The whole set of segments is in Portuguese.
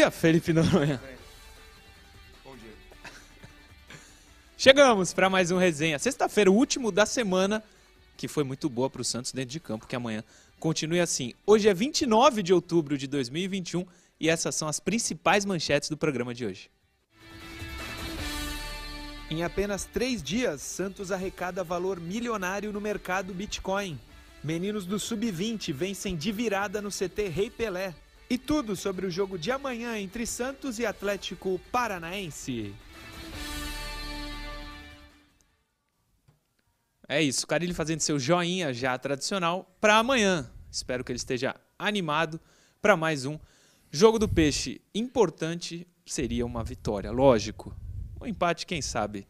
dia, Felipe Noronha. Bom dia. Chegamos para mais um resenha. Sexta-feira, o último da semana, que foi muito boa para o Santos dentro de campo, que amanhã continue assim. Hoje é 29 de outubro de 2021 e essas são as principais manchetes do programa de hoje. Em apenas três dias, Santos arrecada valor milionário no mercado Bitcoin. Meninos do Sub-20 vencem de virada no CT Rei Pelé. E tudo sobre o jogo de amanhã entre Santos e Atlético Paranaense. É isso, Carilho fazendo seu joinha já tradicional para amanhã. Espero que ele esteja animado para mais um jogo do peixe. Importante seria uma vitória, lógico. Um empate, quem sabe.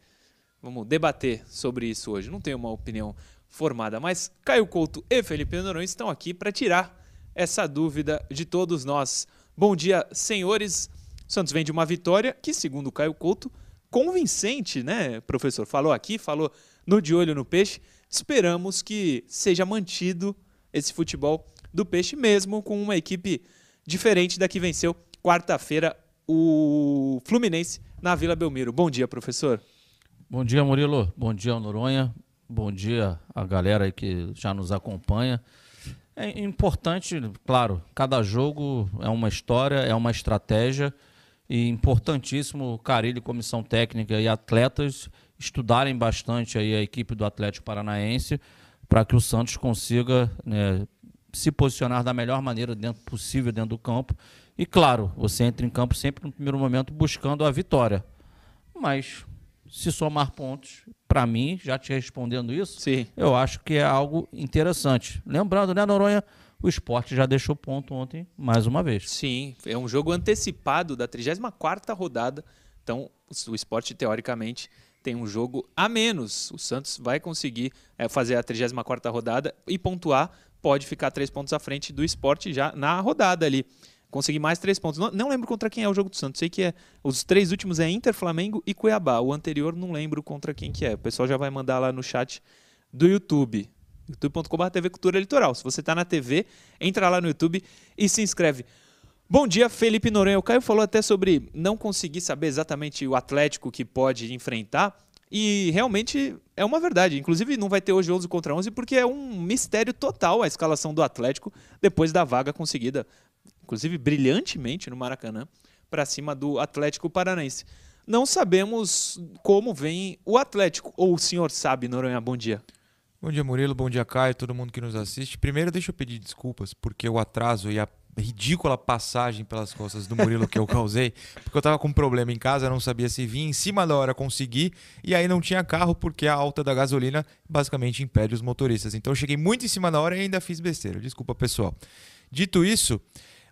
Vamos debater sobre isso hoje. Não tenho uma opinião formada, mas Caio Couto e Felipe Noronha estão aqui para tirar essa dúvida de todos nós. Bom dia, senhores. Santos vem de uma vitória que, segundo Caio Couto, convincente, né, professor? Falou aqui, falou no De Olho no Peixe. Esperamos que seja mantido esse futebol do Peixe, mesmo com uma equipe diferente da que venceu quarta-feira o Fluminense na Vila Belmiro. Bom dia, professor. Bom dia, Murilo. Bom dia, Noronha. Bom dia a galera que já nos acompanha. É importante, claro, cada jogo é uma história, é uma estratégia e importantíssimo Carilho, comissão técnica e atletas estudarem bastante aí a equipe do Atlético Paranaense para que o Santos consiga né, se posicionar da melhor maneira dentro possível dentro do campo. E claro, você entra em campo sempre no primeiro momento buscando a vitória. Mas se somar pontos, para mim, já te respondendo isso, Sim. eu acho que é algo interessante. Lembrando, né, Noronha? O esporte já deixou ponto ontem, mais uma vez. Sim, é um jogo antecipado da 34ª rodada. Então, o esporte, teoricamente, tem um jogo a menos. O Santos vai conseguir é, fazer a 34ª rodada e pontuar. Pode ficar três pontos à frente do esporte já na rodada ali. Conseguir mais três pontos. Não, não, lembro contra quem é o jogo do Santos. Sei que é. Os três últimos é Inter, Flamengo e Cuiabá. O anterior não lembro contra quem que é. O pessoal já vai mandar lá no chat do YouTube youtube.com.br TV Cultura Litoral. Se você está na TV, entra lá no YouTube e se inscreve. Bom dia, Felipe Noronha. O Caio falou até sobre não conseguir saber exatamente o Atlético que pode enfrentar. E realmente é uma verdade. Inclusive, não vai ter hoje 11 contra 11 porque é um mistério total a escalação do Atlético depois da vaga conseguida, inclusive brilhantemente no Maracanã, para cima do Atlético Paranaense. Não sabemos como vem o Atlético. Ou o senhor sabe, Noronha? Bom dia. Bom dia, Murilo. Bom dia, Caio. Todo mundo que nos assiste. Primeiro, deixa eu pedir desculpas porque o atraso e a ridícula passagem pelas costas do Murilo que eu causei, porque eu tava com um problema em casa, não sabia se vinha em cima da hora conseguir, e aí não tinha carro porque a alta da gasolina basicamente impede os motoristas. Então eu cheguei muito em cima da hora e ainda fiz besteira. Desculpa, pessoal. Dito isso,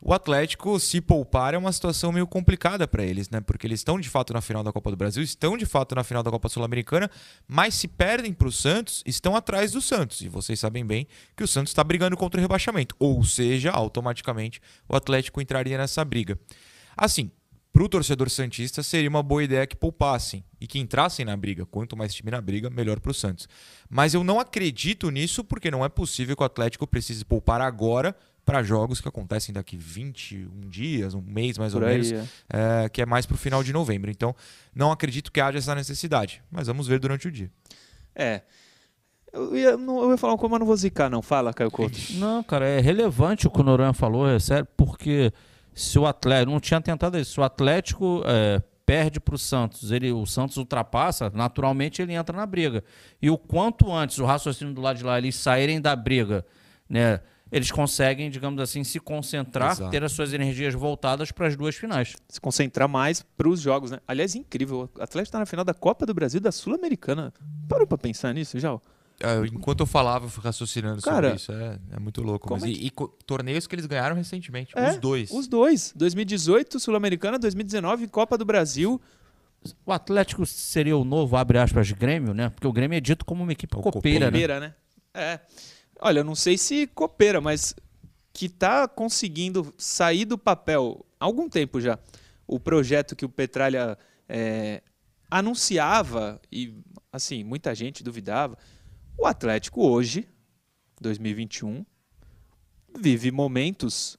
o Atlético, se poupar, é uma situação meio complicada para eles, né? Porque eles estão de fato na final da Copa do Brasil, estão de fato na final da Copa Sul-Americana, mas se perdem para o Santos, estão atrás do Santos. E vocês sabem bem que o Santos está brigando contra o rebaixamento. Ou seja, automaticamente o Atlético entraria nessa briga. Assim, para o torcedor Santista seria uma boa ideia que poupassem e que entrassem na briga. Quanto mais time na briga, melhor para o Santos. Mas eu não acredito nisso porque não é possível que o Atlético precise poupar agora para jogos que acontecem daqui 21 dias, um mês mais Por ou aí, menos, é. é, que é mais para o final de novembro. Então, não acredito que haja essa necessidade, mas vamos ver durante o dia. É. Eu ia, não, eu ia falar uma coisa, mas não vou zicar, não. Fala, Caio Couto. Não, cara, é relevante o que o Noronha falou, é sério, porque se o Atlético. Não tinha tentado isso. Se o Atlético é, perde para o Santos, ele, o Santos ultrapassa, naturalmente ele entra na briga. E o quanto antes o raciocínio do lado de lá eles saírem da briga, né? Eles conseguem, digamos assim, se concentrar, Exato. ter as suas energias voltadas para as duas finais. Se concentrar mais para os jogos, né? Aliás, incrível. O Atlético está na final da Copa do Brasil e da Sul-Americana. Parou para pensar nisso, já? É, enquanto eu falava, eu fui raciocinando Cara, sobre isso. É, é muito louco. Mas é e, e co- torneios que eles ganharam recentemente. É, os dois. Os dois. 2018, Sul-Americana, 2019, Copa do Brasil. O Atlético seria o novo, abre aspas, Grêmio, né? Porque o Grêmio é dito como uma equipe O copeira, né? Copeira, né? É. Olha, não sei se copeira, mas que tá conseguindo sair do papel há algum tempo já. O projeto que o Petralha é, anunciava e, assim, muita gente duvidava. O Atlético hoje, 2021, vive momentos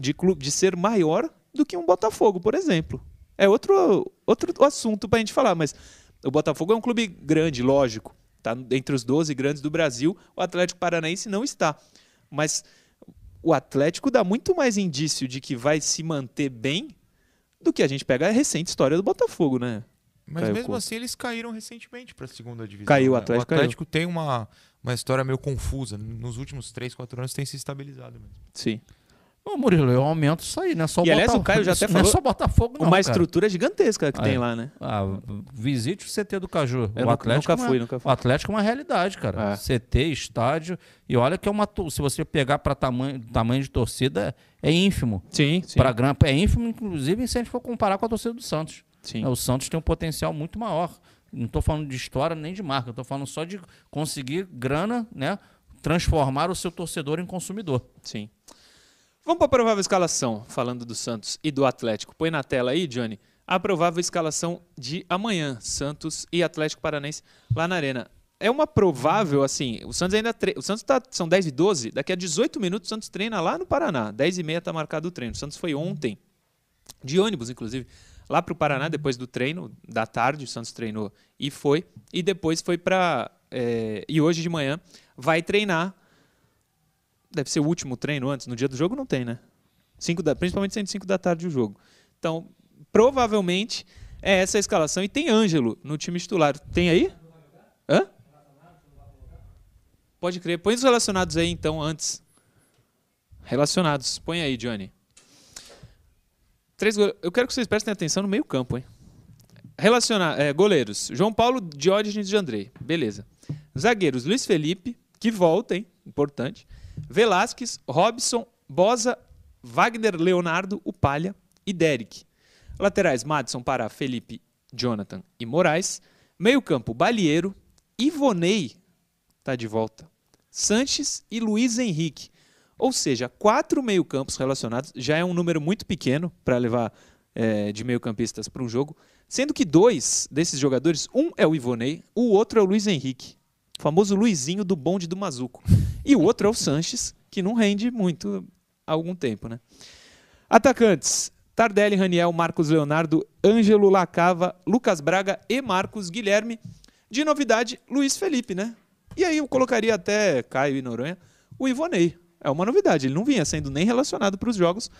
de, clube, de ser maior do que um Botafogo, por exemplo. É outro, outro assunto para a gente falar, mas o Botafogo é um clube grande, lógico. Está entre os 12 grandes do Brasil. O Atlético Paranaense não está. Mas o Atlético dá muito mais indício de que vai se manter bem do que a gente pega a recente história do Botafogo, né? Mas Caiu mesmo assim eles caíram recentemente para a segunda divisão. Caiu, o né? Atlético O Atlético tem uma, uma história meio confusa. Nos últimos 3, 4 anos tem se estabilizado mesmo. Sim. Ô, Murilo, eu aumento isso aí, não é só E, aliás, Botafogo. o Caio já até Não é falou só Botafogo, não. Uma cara. estrutura gigantesca que Ah, tem é. lá, né? Ah, visite o CT do Caju. Eu o nunca- Atlético nunca é fui, nunca fui. O Atlético é uma realidade, cara. É. CT, estádio. E olha que é uma. Se você pegar para tamanho, tamanho de torcida, é ínfimo. Sim, sim. Pra gran... É ínfimo, inclusive, se a gente for comparar com a torcida do Santos. sim. É, O Santos tem um potencial muito maior. Não estou falando de história nem de marca, estou falando só de conseguir grana, né? Transformar o seu torcedor em consumidor. Sim. Vamos para a provável escalação, falando do Santos e do Atlético. Põe na tela aí, Johnny, a provável escalação de amanhã, Santos e Atlético Paranense lá na Arena. É uma provável, assim, o Santos ainda tre... o Santos tá, são 10 e 12, daqui a 18 minutos o Santos treina lá no Paraná. 10 e meia está marcado o treino. O Santos foi ontem, de ônibus, inclusive, lá para o Paraná, depois do treino, da tarde, o Santos treinou e foi. E depois foi para. e hoje de manhã vai treinar deve ser o último treino antes, no dia do jogo não tem, né? Cinco da, principalmente sendo 5 da tarde o jogo. Então, provavelmente é essa a escalação. E tem Ângelo no time titular. Tem aí? Hã? Pode crer. Põe os relacionados aí, então, antes. Relacionados. Põe aí, Johnny. Três Eu quero que vocês prestem atenção no meio campo, hein? Relacionar, é, goleiros. João Paulo, Diógenes de Andrei. Beleza. Zagueiros, Luiz Felipe, que volta, hein? Importante. Velasquez, Robson, Bosa, Wagner Leonardo, o Palha e Derek. Laterais, Madison, Pará, Felipe, Jonathan e Moraes. Meio campo, Balieiro, Ivonei, tá de volta. Sanches e Luiz Henrique. Ou seja, quatro meio-campos relacionados já é um número muito pequeno para levar eh, de meio-campistas para um jogo. Sendo que dois desses jogadores, um é o Ivonei, o outro é o Luiz Henrique. Famoso Luizinho do bonde do Mazuco. E o outro é o Sanches, que não rende muito há algum tempo, né? Atacantes: Tardelli, Raniel, Marcos Leonardo, Ângelo Lacava, Lucas Braga e Marcos Guilherme. De novidade, Luiz Felipe, né? E aí eu colocaria até Caio e Noronha o Ivonei. É uma novidade, ele não vinha sendo nem relacionado para os jogos.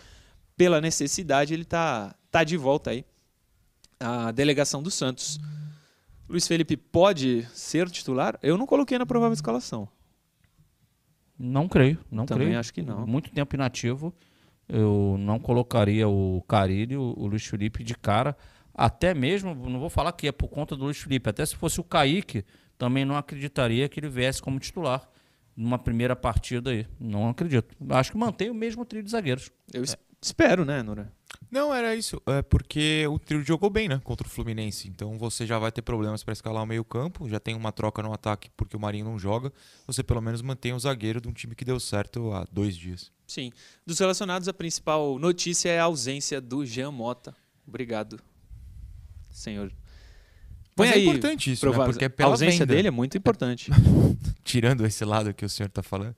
Pela necessidade, ele tá, tá de volta aí. A delegação do Santos. Luiz Felipe pode ser titular? Eu não coloquei na provável escalação. Não creio, não Também creio. acho que não. Muito tempo inativo. Eu não colocaria o Carilho, o Luiz Felipe de cara. Até mesmo, não vou falar que é por conta do Luiz Felipe, até se fosse o Kaique, também não acreditaria que ele viesse como titular numa primeira partida aí. Não acredito. Acho que mantém o mesmo trio de zagueiros. Eu espero, né, Nora? Não, era isso. É porque o trio jogou bem, né? Contra o Fluminense. Então você já vai ter problemas para escalar o meio-campo. Já tem uma troca no ataque porque o Marinho não joga. Você pelo menos mantém o zagueiro de um time que deu certo há dois dias. Sim. Dos relacionados, a principal notícia é a ausência do Jean Mota. Obrigado, senhor. Põe Mas é aí, importante isso, né? Porque é a pela ausência venda. dele é muito importante. Tirando esse lado que o senhor tá falando,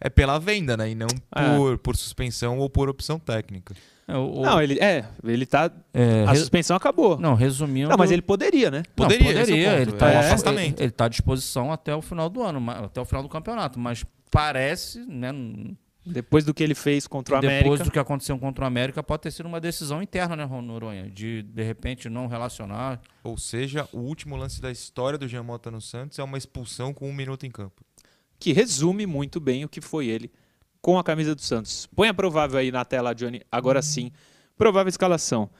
é pela venda, né? E não Ah. por, por suspensão ou por opção técnica. É, o- o- não, ele é, ele tá. é, A suspensão acabou. Não, não, resumindo. mas ele poderia, né? Não, Poderia, esse é o poderia. ponto. Ele está É É. afastamento. ele, tá à disposição até o final do ano, até o final do campeonato. Mas parece, né? Depois do que ele fez contra o depois América. do que aconteceu contra o América, pode ter sido uma decisão interna, né, Ron- Noronha? De de repente não relacionar. Ou seja, o último lance da história do Jean Mota no Santos é uma expulsão com um minuto em campo. que resume muito bem o que foi ele com a camisa do Santos. Põe a provável aí na tela, Johnny. Agora sim. Provável escalação.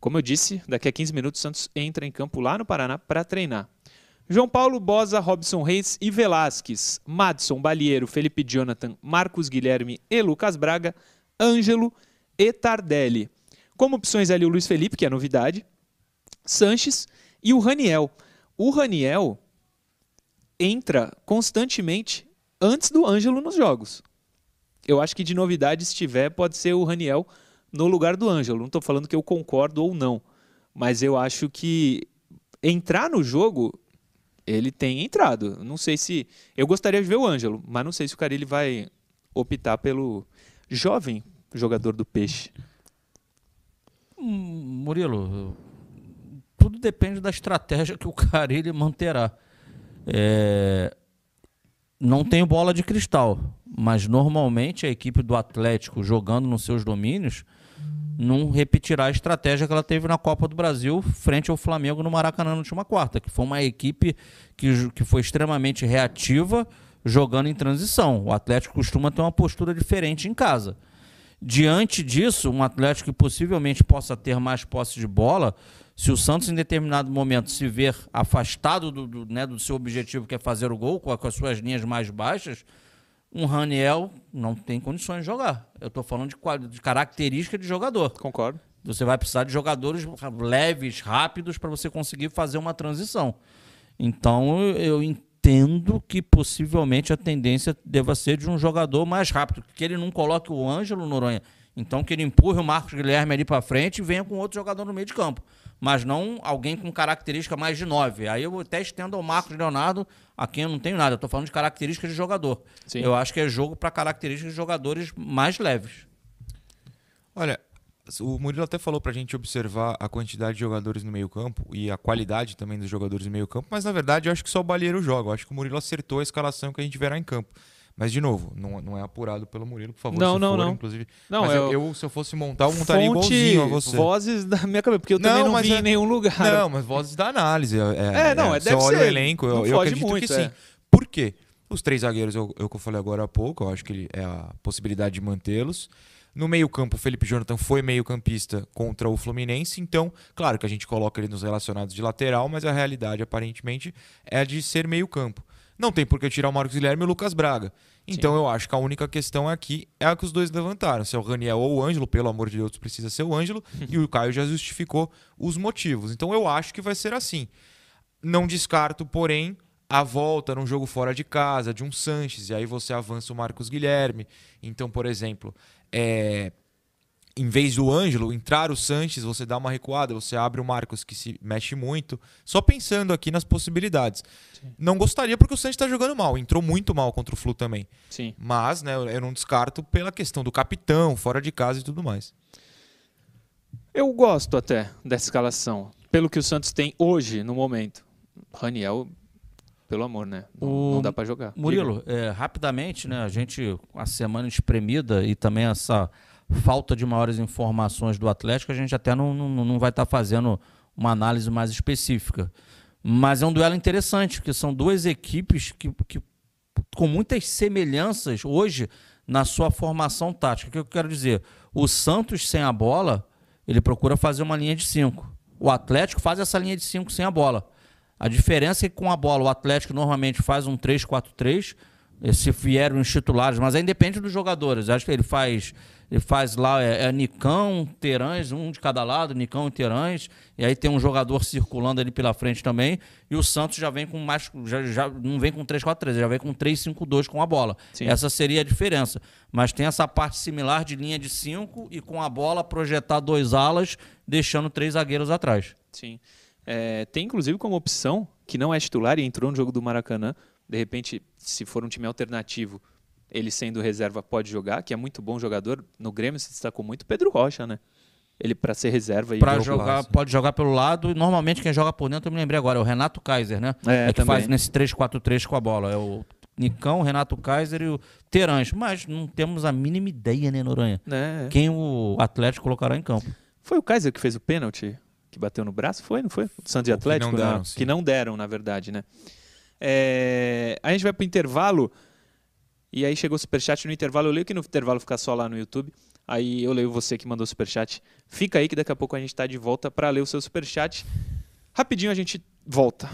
Como eu disse, daqui a 15 minutos o Santos entra em campo lá no Paraná para treinar. João Paulo, Bosa, Robson Reis e Velasquez, Madson, Balieiro, Felipe Jonathan, Marcos Guilherme e Lucas Braga, Ângelo e Tardelli. Como opções ali o Luiz Felipe, que é novidade, Sanches e o Raniel. O Raniel entra constantemente antes do Ângelo nos jogos. Eu acho que de novidade, se tiver, pode ser o Raniel no lugar do Ângelo. Não estou falando que eu concordo ou não, mas eu acho que entrar no jogo, ele tem entrado. Não sei se. Eu gostaria de ver o Ângelo, mas não sei se o Carilli vai optar pelo jovem jogador do Peixe. Murilo, tudo depende da estratégia que o Carilli manterá. É, não tenho bola de cristal, mas normalmente a equipe do Atlético jogando nos seus domínios não repetirá a estratégia que ela teve na Copa do Brasil frente ao Flamengo no Maracanã na última quarta, que foi uma equipe que, que foi extremamente reativa jogando em transição. O Atlético costuma ter uma postura diferente em casa. Diante disso, um Atlético que possivelmente possa ter mais posse de bola, se o Santos em determinado momento se ver afastado do, do, né, do seu objetivo, que é fazer o gol, com, com as suas linhas mais baixas, um Raniel não tem condições de jogar. Eu estou falando de, de característica de jogador. Concordo. Você vai precisar de jogadores leves, rápidos, para você conseguir fazer uma transição. Então, eu entendo que possivelmente a tendência deva ser de um jogador mais rápido, que ele não coloque o Ângelo Noronha. Então, que ele empurre o Marcos Guilherme ali para frente e venha com outro jogador no meio de campo mas não alguém com característica mais de 9. Aí eu até estendo ao Marcos Leonardo, a quem eu não tenho nada. Eu estou falando de características de jogador. Sim. Eu acho que é jogo para características de jogadores mais leves. Olha, o Murilo até falou para a gente observar a quantidade de jogadores no meio-campo e a qualidade também dos jogadores no meio-campo, mas na verdade eu acho que só o Balheiro joga. Eu acho que o Murilo acertou a escalação que a gente verá em campo. Mas, de novo, não, não é apurado pelo Murilo, por favor. Não, não, for, não. Inclusive. Não, mas eu, eu, se eu fosse montar, eu montaria Fonte, igualzinho a você. vozes da minha cabeça, porque eu também não, não vi é... em nenhum lugar. Não, mas vozes da análise. É, é não, é, deve olha o elenco, eu, eu acredito muito, que sim. É. Por quê? Os três zagueiros, eu, eu que eu falei agora há pouco, eu acho que é a possibilidade de mantê-los. No meio-campo, o Felipe Jonathan foi meio-campista contra o Fluminense, então, claro que a gente coloca ele nos relacionados de lateral, mas a realidade, aparentemente, é a de ser meio-campo. Não tem por que tirar o Marcos Guilherme e o Lucas Braga. Então Sim. eu acho que a única questão aqui é a que os dois levantaram. Se é o Raniel ou o Ângelo, pelo amor de Deus, precisa ser o Ângelo. e o Caio já justificou os motivos. Então eu acho que vai ser assim. Não descarto, porém, a volta num jogo fora de casa de um Sanches. E aí você avança o Marcos Guilherme. Então, por exemplo, é, em vez do Ângelo entrar o Sanches, você dá uma recuada, você abre o Marcos que se mexe muito. Só pensando aqui nas possibilidades. Sim. Não gostaria porque o Sanches está jogando mal, entrou muito mal contra o Flu também. Sim. Mas, né, eu não descarto pela questão do capitão, fora de casa e tudo mais. Eu gosto até dessa escalação, pelo que o Santos tem hoje no momento. Raniel, pelo amor, né? Não, o... não dá para jogar. Murilo, é, rapidamente, né, a gente a semana espremida e também essa falta de maiores informações do Atlético, a gente até não, não, não vai estar tá fazendo uma análise mais específica. Mas é um duelo interessante, porque são duas equipes que, que com muitas semelhanças hoje na sua formação tática. O que eu quero dizer? O Santos sem a bola, ele procura fazer uma linha de cinco. O Atlético faz essa linha de cinco sem a bola. A diferença é que com a bola o Atlético normalmente faz um 3-4-3, se vieram os titulares, mas aí depende dos jogadores. Acho que ele faz ele faz lá, é, é Nicão, Terãs, um de cada lado, Nicão e Terãs. E aí tem um jogador circulando ali pela frente também. E o Santos já vem com mais. Já, já não vem com 3-4-3, já vem com 3-5-2 com a bola. Sim. Essa seria a diferença. Mas tem essa parte similar de linha de 5 e com a bola projetar dois alas, deixando três zagueiros atrás. Sim. É, tem inclusive como opção, que não é titular e entrou no jogo do Maracanã, de repente, se for um time alternativo ele sendo reserva pode jogar, que é muito bom jogador. No Grêmio se destacou muito Pedro Rocha, né? Ele para ser reserva e para jogar pode jogar pelo lado e normalmente quem joga por dentro eu me lembrei agora é o Renato Kaiser, né? É, é que faz nesse 3-4-3 com a bola, é o Nicão, o Renato Kaiser e o Terãs, mas não temos a mínima ideia, né, Noronha? É. Quem o Atlético colocará em campo. Foi o Kaiser que fez o pênalti, que bateu no braço, foi, não foi? O Santos de Atlético, que não, deram, que não deram, na verdade, né? É... A gente vai para o intervalo. E aí chegou o superchat no intervalo. Eu leio que no intervalo fica só lá no YouTube. Aí eu leio você que mandou o superchat. Fica aí que daqui a pouco a gente está de volta para ler o seu superchat. Rapidinho a gente volta.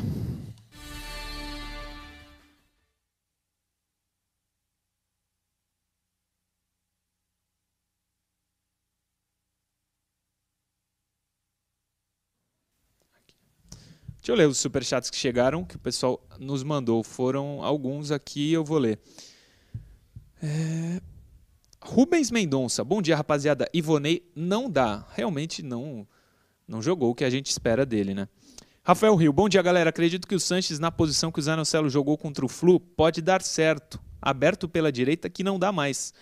Deixa eu ler os superchats que chegaram, que o pessoal nos mandou. Foram alguns aqui, eu vou ler. É... Rubens Mendonça, bom dia rapaziada. Ivonei não dá, realmente não não jogou o que a gente espera dele, né? Rafael Rio, bom dia galera. Acredito que o Sanches na posição que o Zanocelo jogou contra o Flu pode dar certo, aberto pela direita que não dá mais.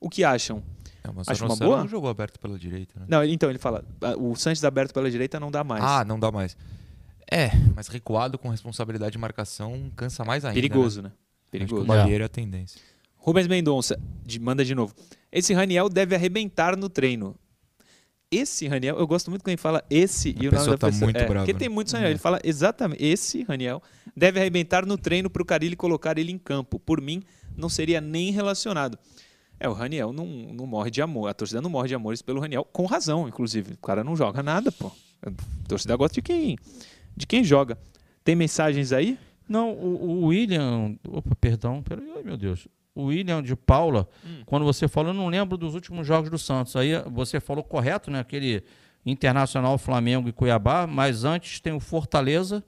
O que acham? É, mas Acho o uma boa. não jogou aberto pela direita, né? Não, então ele fala, o Sanches aberto pela direita não dá mais. Ah, não dá mais. É, mas recuado com responsabilidade de marcação cansa mais ainda. Perigoso, né? Né? Acho que Perigoso. o Balieiro é a tendência. Rubens Mendonça, de- manda de novo. Esse Raniel deve arrebentar no treino. Esse Raniel, eu gosto muito quando ele fala esse e o nome da tá pessoa. muito é, brava, Porque né? tem muitos Raniel. Ele fala exatamente, esse Raniel deve arrebentar no treino para o Carilli colocar ele em campo. Por mim, não seria nem relacionado. É, o Raniel não, não morre de amor. A torcida não morre de amores pelo Raniel, com razão, inclusive. O cara não joga nada, pô. A torcida gosta de quem, de quem joga. Tem mensagens aí? Não, o, o William. Opa, perdão. Peraí, ai, meu Deus. O William de Paula, quando você falou, eu não lembro dos últimos jogos do Santos. Aí você falou correto, né? Aquele Internacional, Flamengo e Cuiabá, mas antes tem o Fortaleza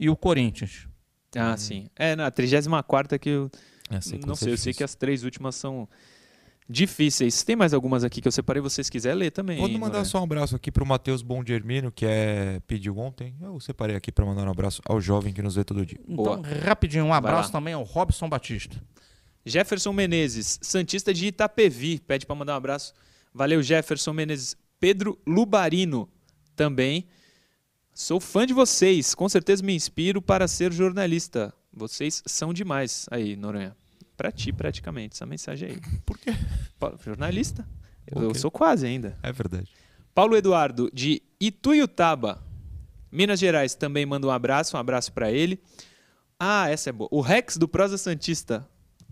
e o Corinthians. Ah, sim. É, na 34 que eu. É, sei não sei, eu sei que as três últimas são difíceis. Tem mais algumas aqui que eu separei, vocês quiserem ler também. Hein, mandar Noronha? só um abraço aqui pro Matheus Bongermino, que é pediu ontem. Eu separei aqui para mandar um abraço ao jovem que nos vê todo dia. Então, Boa. rapidinho, um abraço também ao Robson Batista. Jefferson Menezes, Santista de Itapevi, pede para mandar um abraço. Valeu, Jefferson Menezes. Pedro Lubarino, também. Sou fã de vocês, com certeza me inspiro para ser jornalista. Vocês são demais. Aí, Noronha. Pra ti, praticamente, essa mensagem aí. Por quê? Pa- Jornalista? Eu, eu Ok. sou quase ainda. É verdade. Paulo Eduardo, de Ituiutaba, Minas Gerais, também manda um abraço, um abraço para ele. Ah, essa é boa. O Rex do Prosa Santista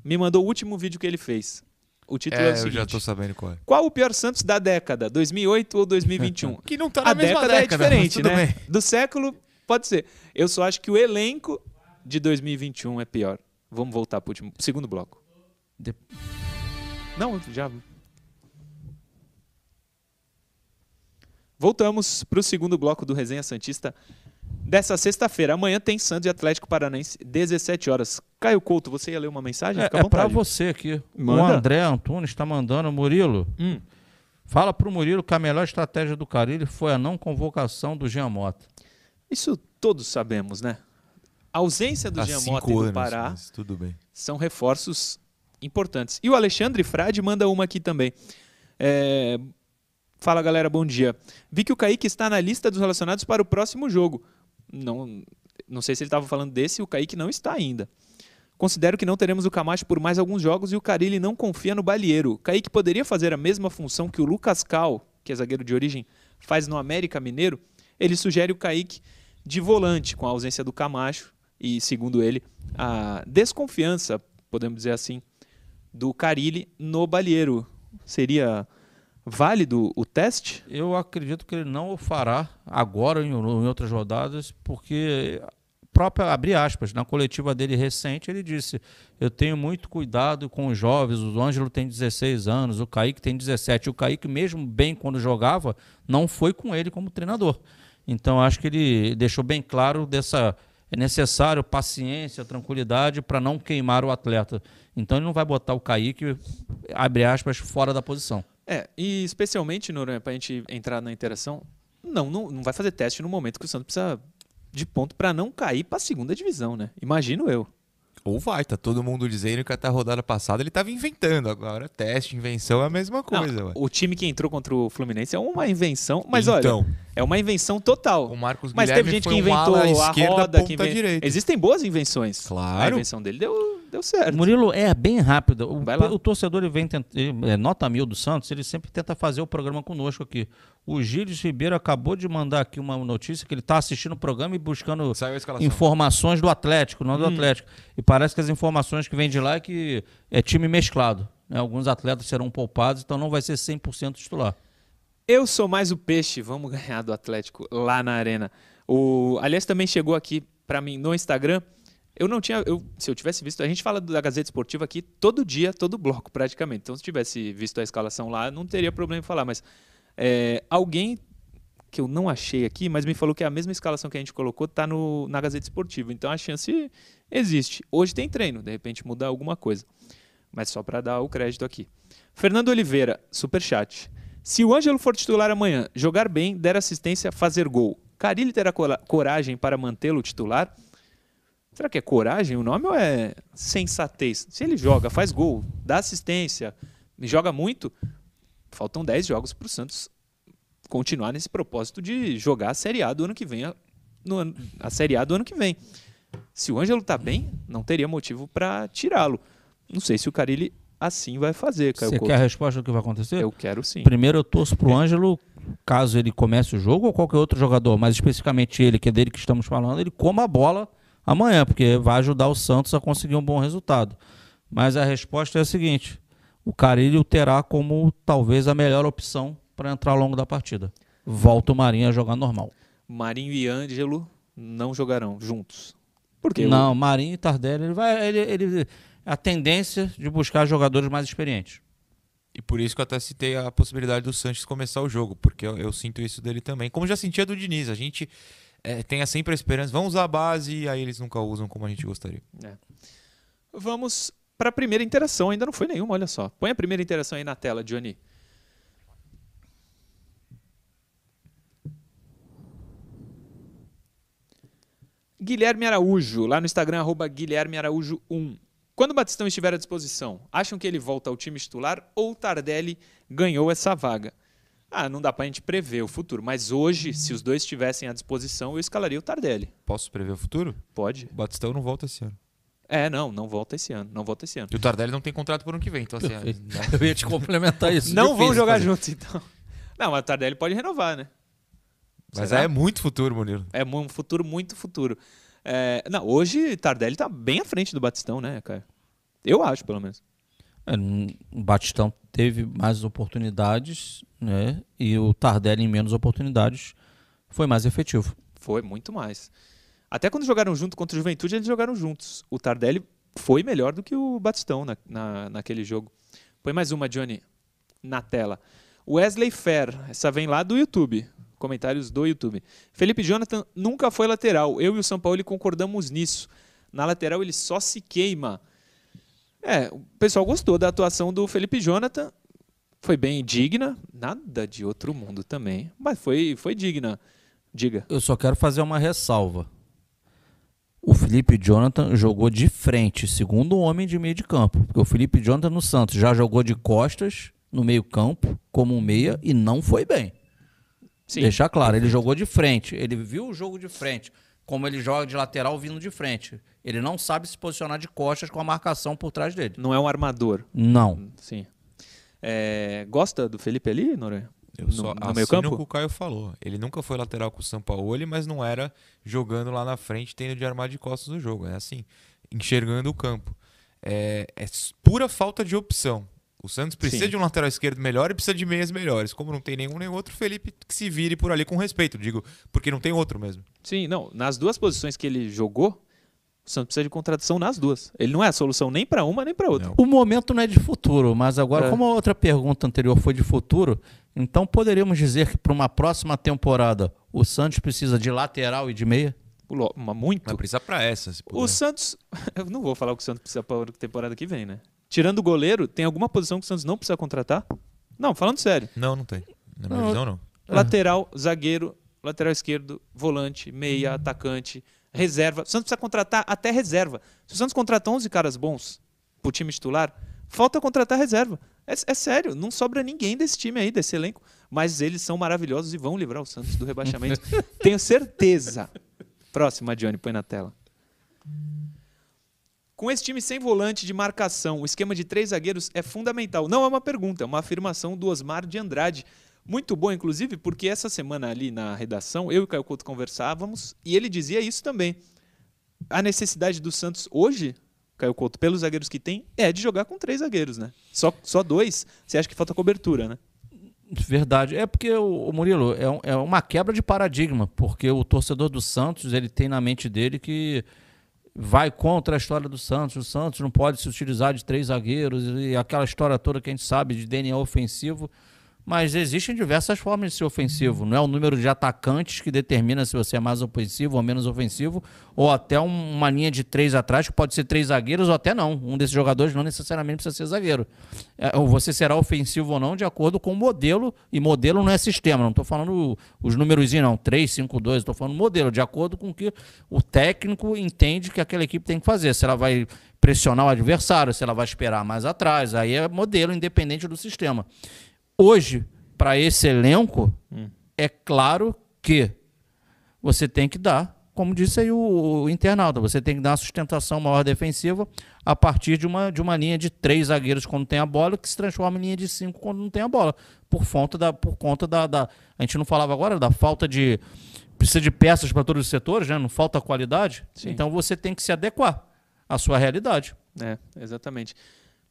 me mandou o último vídeo que ele fez. O título é, É, o eu seguinte: já tô sabendo qual é. Qual o pior Santos da década, 2008 ou 2021? Que não tá A década, é diferente, mas tudo né? bem. Do século, pode ser. Eu só acho que o elenco de 2021 é pior. Vamos voltar para o último, segundo bloco. De- Não, já. Voltamos para o segundo bloco do Resenha Santista dessa sexta-feira. Amanhã tem Santos e Atlético Paranaense, 17 horas. Caio Couto, você ia ler uma mensagem? É, Fica é pra vontade. você aqui. Manda. O André Antunes está mandando. Murilo, Hum, fala pro Murilo que a melhor estratégia do Carilli foi a não convocação do Jean Mota. isso todos sabemos, né? A ausência do Há Jean Mota e do Pará mas tudo bem. são reforços importantes. E o Alexandre Frade manda uma aqui também. É, Fala galera, bom dia. Vi que o Kaique está na lista dos relacionados para o próximo jogo. Não, não sei se ele estava falando desse, o Kaique não está ainda. Considero que não teremos o Camacho por mais alguns jogos e o Carilli não confia no Balieiro. Kaique poderia fazer a mesma função que o Lucas Cal, que é zagueiro de origem, faz no América Mineiro. Ele sugere o Kaique de volante, com a ausência do Camacho e, segundo ele, a desconfiança, podemos dizer assim, do Carilli no Balieiro. Seria válido o teste? Eu acredito que ele não o fará agora em, em outras rodadas, porque própria abrir aspas na coletiva dele recente ele disse eu tenho muito cuidado com os jovens o Ângelo tem 16 anos o Kaique tem 17 o Kaique mesmo bem quando jogava não foi com ele como treinador. Então acho que ele deixou bem claro dessa é necessário paciência tranquilidade para não queimar o atleta. Então ele não vai botar o Kaique abre aspas fora da posição É, e especialmente, Noronha, para a gente entrar na interação, não, não, não vai fazer teste no momento que o Santos precisa de ponto para não cair para a segunda divisão, né? Imagino eu. Ou vai, tá todo mundo dizendo que até a rodada passada ele tava inventando. Agora, teste, invenção é a mesma coisa, Não, o time que entrou contra o Fluminense é uma invenção, mas Então. olha, é uma invenção total. O Marcos Mas Guilherme teve gente que inventou a esquerda, roda, que inven- direita. Existem boas invenções. Claro. A invenção dele deu, deu certo. Murilo é bem rápido. O, Vai lá. o torcedor ele vem tent- ele- é, nota mil do Santos, ele sempre tenta fazer o programa conosco aqui. O Gilles Ribeiro acabou de mandar aqui uma notícia que ele está assistindo o programa e buscando informações do Atlético, não do Atlético. E parece que as informações que vêm de lá é que é time mesclado. né? Alguns atletas serão poupados, então não vai ser 100% titular. Eu sou mais o peixe, vamos ganhar do Atlético lá na arena. O, aliás, também chegou aqui para mim no Instagram. Eu não tinha, eu- se eu tivesse visto, a gente fala da Gazeta Esportiva aqui todo dia, todo bloco praticamente. Então, se tivesse visto a escalação lá, não teria problema em falar. Mas é, alguém que eu não achei aqui, mas me falou que a mesma escalação que a gente colocou tá no, na Gazeta Esportiva. Então, a chance existe. Hoje tem treino, de repente muda alguma coisa. Mas só para dar o crédito aqui. Fernando Oliveira, superchat. Se o Ângelo for titular amanhã, jogar bem, der assistência, fazer gol, Carilli terá cora- coragem para mantê-lo titular? Será que é coragem o nome ou é sensatez? Se ele joga, faz gol, dá assistência, joga muito, faltam 10 jogos para o Santos continuar nesse propósito de jogar a Série A do ano que vem, a, no, ano- a Série A do ano que vem. Se o Ângelo tá bem, não teria motivo para tirá-lo. Não sei se o Carilli assim vai fazer, Caio Você Couto. quer a resposta do que vai acontecer? Eu quero sim. Primeiro eu torço pro Ângelo, caso ele comece o jogo ou qualquer outro jogador, mas especificamente ele, que é dele que estamos falando, ele coma a bola amanhã, porque vai ajudar o Santos a conseguir um bom resultado. Mas a resposta é a seguinte: o Carilho terá como talvez a melhor opção para entrar ao longo da partida. Volta o Marinho a jogar normal. Marinho e Ângelo não jogarão juntos. Por quê? Não, Marinho e Tardelli, ele vai. Ele, ele- a tendência de buscar jogadores mais experientes. E por isso que eu até citei a possibilidade do Sanches começar o jogo, porque eu, eu sinto isso dele também. Como já sentia do Diniz, a gente é, tem sempre a esperança, vamos usar a base e aí eles nunca usam como a gente gostaria. Vamos para a primeira interação. Ainda não foi nenhuma, olha só. Põe a primeira interação aí na tela, Johnny. Guilherme Araújo, lá no Instagram, arroba Guilherme Araújo 1. Quando o Batistão estiver à disposição, acham que ele volta ao time titular ou Tardelli ganhou essa vaga? Ah, não dá pra gente prever o futuro, mas hoje, se os dois estivessem à disposição, eu escalaria o Tardelli. Posso prever o futuro? Pode? O Batistão não volta esse ano. É, não, não volta esse ano, não volta esse ano. E o Tardelli não tem contrato por ano que vem, então assim. Né? Eu ia te complementar isso. Não vão jogar fazer. juntos, então. Não, mas o Tardelli pode renovar, né? Mas Será? é muito futuro, Murilo. É um futuro, muito futuro. É, não, hoje Tardelli tá bem à frente do Batistão, né, Caio? Eu acho, pelo menos. É, o Batistão teve mais oportunidades, né? E o Tardelli em menos oportunidades foi mais efetivo. Foi muito mais. Até quando jogaram junto contra o Juventude, eles jogaram juntos. O Tardelli foi melhor do que o Batistão na, na- naquele jogo. Põe mais uma, Johnny, na tela. Wesley Fer, essa vem lá do YouTube. Comentários do YouTube. Felipe Jonathan nunca foi lateral. Eu e o São Paulo concordamos nisso. Na lateral ele só se queima. É, o pessoal gostou da atuação do Felipe Jonathan. Foi bem digna. Nada de outro mundo também. Mas foi, foi digna. Diga. Eu só quero fazer uma ressalva. O Felipe Jonathan jogou de frente, segundo homem de meio de campo. Porque o Felipe Jonathan no Santos já jogou de costas no meio campo, como um meia, e não foi bem. Sim. Deixar claro, ele jogou de frente. Ele viu o jogo de frente. Como ele joga de lateral vindo de frente. Ele não sabe se posicionar de costas com a marcação por trás dele. Não é um armador. Não. Sim. É, gosta do Felipe ali, Noronha? Eu No- só no meio assino campo? o que o Caio falou. Ele nunca foi lateral com o Sampaoli, mas não era jogando lá na frente, tendo de armar de costas no jogo. É assim, enxergando o campo. É, é pura falta de opção. O Santos precisa Sim. de um lateral esquerdo melhor e precisa de meias melhores. Como não tem nenhum nem outro, Felipe que se vire por ali com respeito, digo, porque não tem outro mesmo. Sim, não. Nas duas posições que ele jogou, o Santos precisa de contratação nas duas. Ele não é a solução nem para uma nem para outra. Não. O momento não é de futuro, mas agora, É. como a outra pergunta anterior foi de futuro, então poderíamos dizer que para uma próxima temporada o Santos precisa de lateral e de meia? Muito. Mas precisa pra essa. O Santos. Eu não vou falar o que o Santos precisa para a temporada que vem, né? Tirando o goleiro, tem alguma posição que o Santos não precisa contratar? Não, falando sério. Não, não tem. Na minha Não, visão, não. É. Lateral, zagueiro, lateral esquerdo, volante, meia, atacante, reserva. O Santos precisa contratar até reserva. Se o Santos contratar 11 caras bons pro time titular, falta contratar reserva. É, é sério, não sobra ninguém desse time aí, desse elenco. Mas eles são maravilhosos e vão livrar o Santos do rebaixamento. Tenho certeza. Próxima, Johnny, põe na tela. Com esse time sem volante de marcação, o esquema de três zagueiros é fundamental. Não é uma pergunta, é uma afirmação do Osmar de Andrade. Muito boa, inclusive, porque essa semana ali na redação, eu e o Caio Couto conversávamos e ele dizia isso também. A necessidade do Santos hoje, Caio Couto, pelos zagueiros que tem, é de jogar com três zagueiros, né? Só, só dois, você acha que falta cobertura, né? Verdade. É porque o, o Murilo é, um- é uma quebra de paradigma, porque o torcedor do Santos ele tem na mente dele que vai contra a história do Santos. O Santos não pode se utilizar de três zagueiros e aquela história toda que a gente sabe de DNA ofensivo. Mas existem diversas formas de ser ofensivo. Não é o número de atacantes que determina se você é mais ofensivo ou menos ofensivo, ou até um- uma linha de três atrás, que pode ser três zagueiros ou até não. Um desses jogadores não necessariamente precisa ser zagueiro. É, ou você será ofensivo ou não de acordo com o modelo, e modelo não é sistema, não estou falando os números, não, 3, 5, 2, estou falando modelo, de acordo com o que o técnico entende que aquela equipe tem que fazer. Se ela vai pressionar o adversário, se ela vai esperar mais atrás, aí é modelo independente do sistema. Hoje, para esse elenco, Hum. é claro que você tem que dar, como disse aí o, o internauta, você tem que dar uma sustentação maior defensiva a partir de uma, de uma linha de três zagueiros quando tem a bola, que se transforma em linha de cinco quando não tem a bola. Por conta da. Por conta da, da a gente não falava agora da falta de. Precisa de peças para todos os setores, né? não falta qualidade. Sim. Então você tem que se adequar à sua realidade. É, exatamente.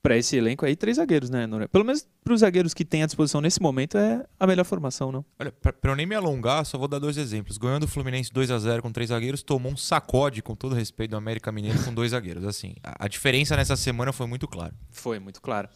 Para esse elenco aí, três zagueiros, né, Noronha? Pelo menos para os zagueiros que tem à disposição nesse momento, é a melhor formação, não? Olha, pra eu nem me alongar, só vou dar dois exemplos. Ganhando o Fluminense 2 a 0 com três zagueiros, tomou um sacode, com todo respeito, do América Mineiro com dois zagueiros. Assim, a, a diferença nessa semana foi muito clara. Foi, muito claro.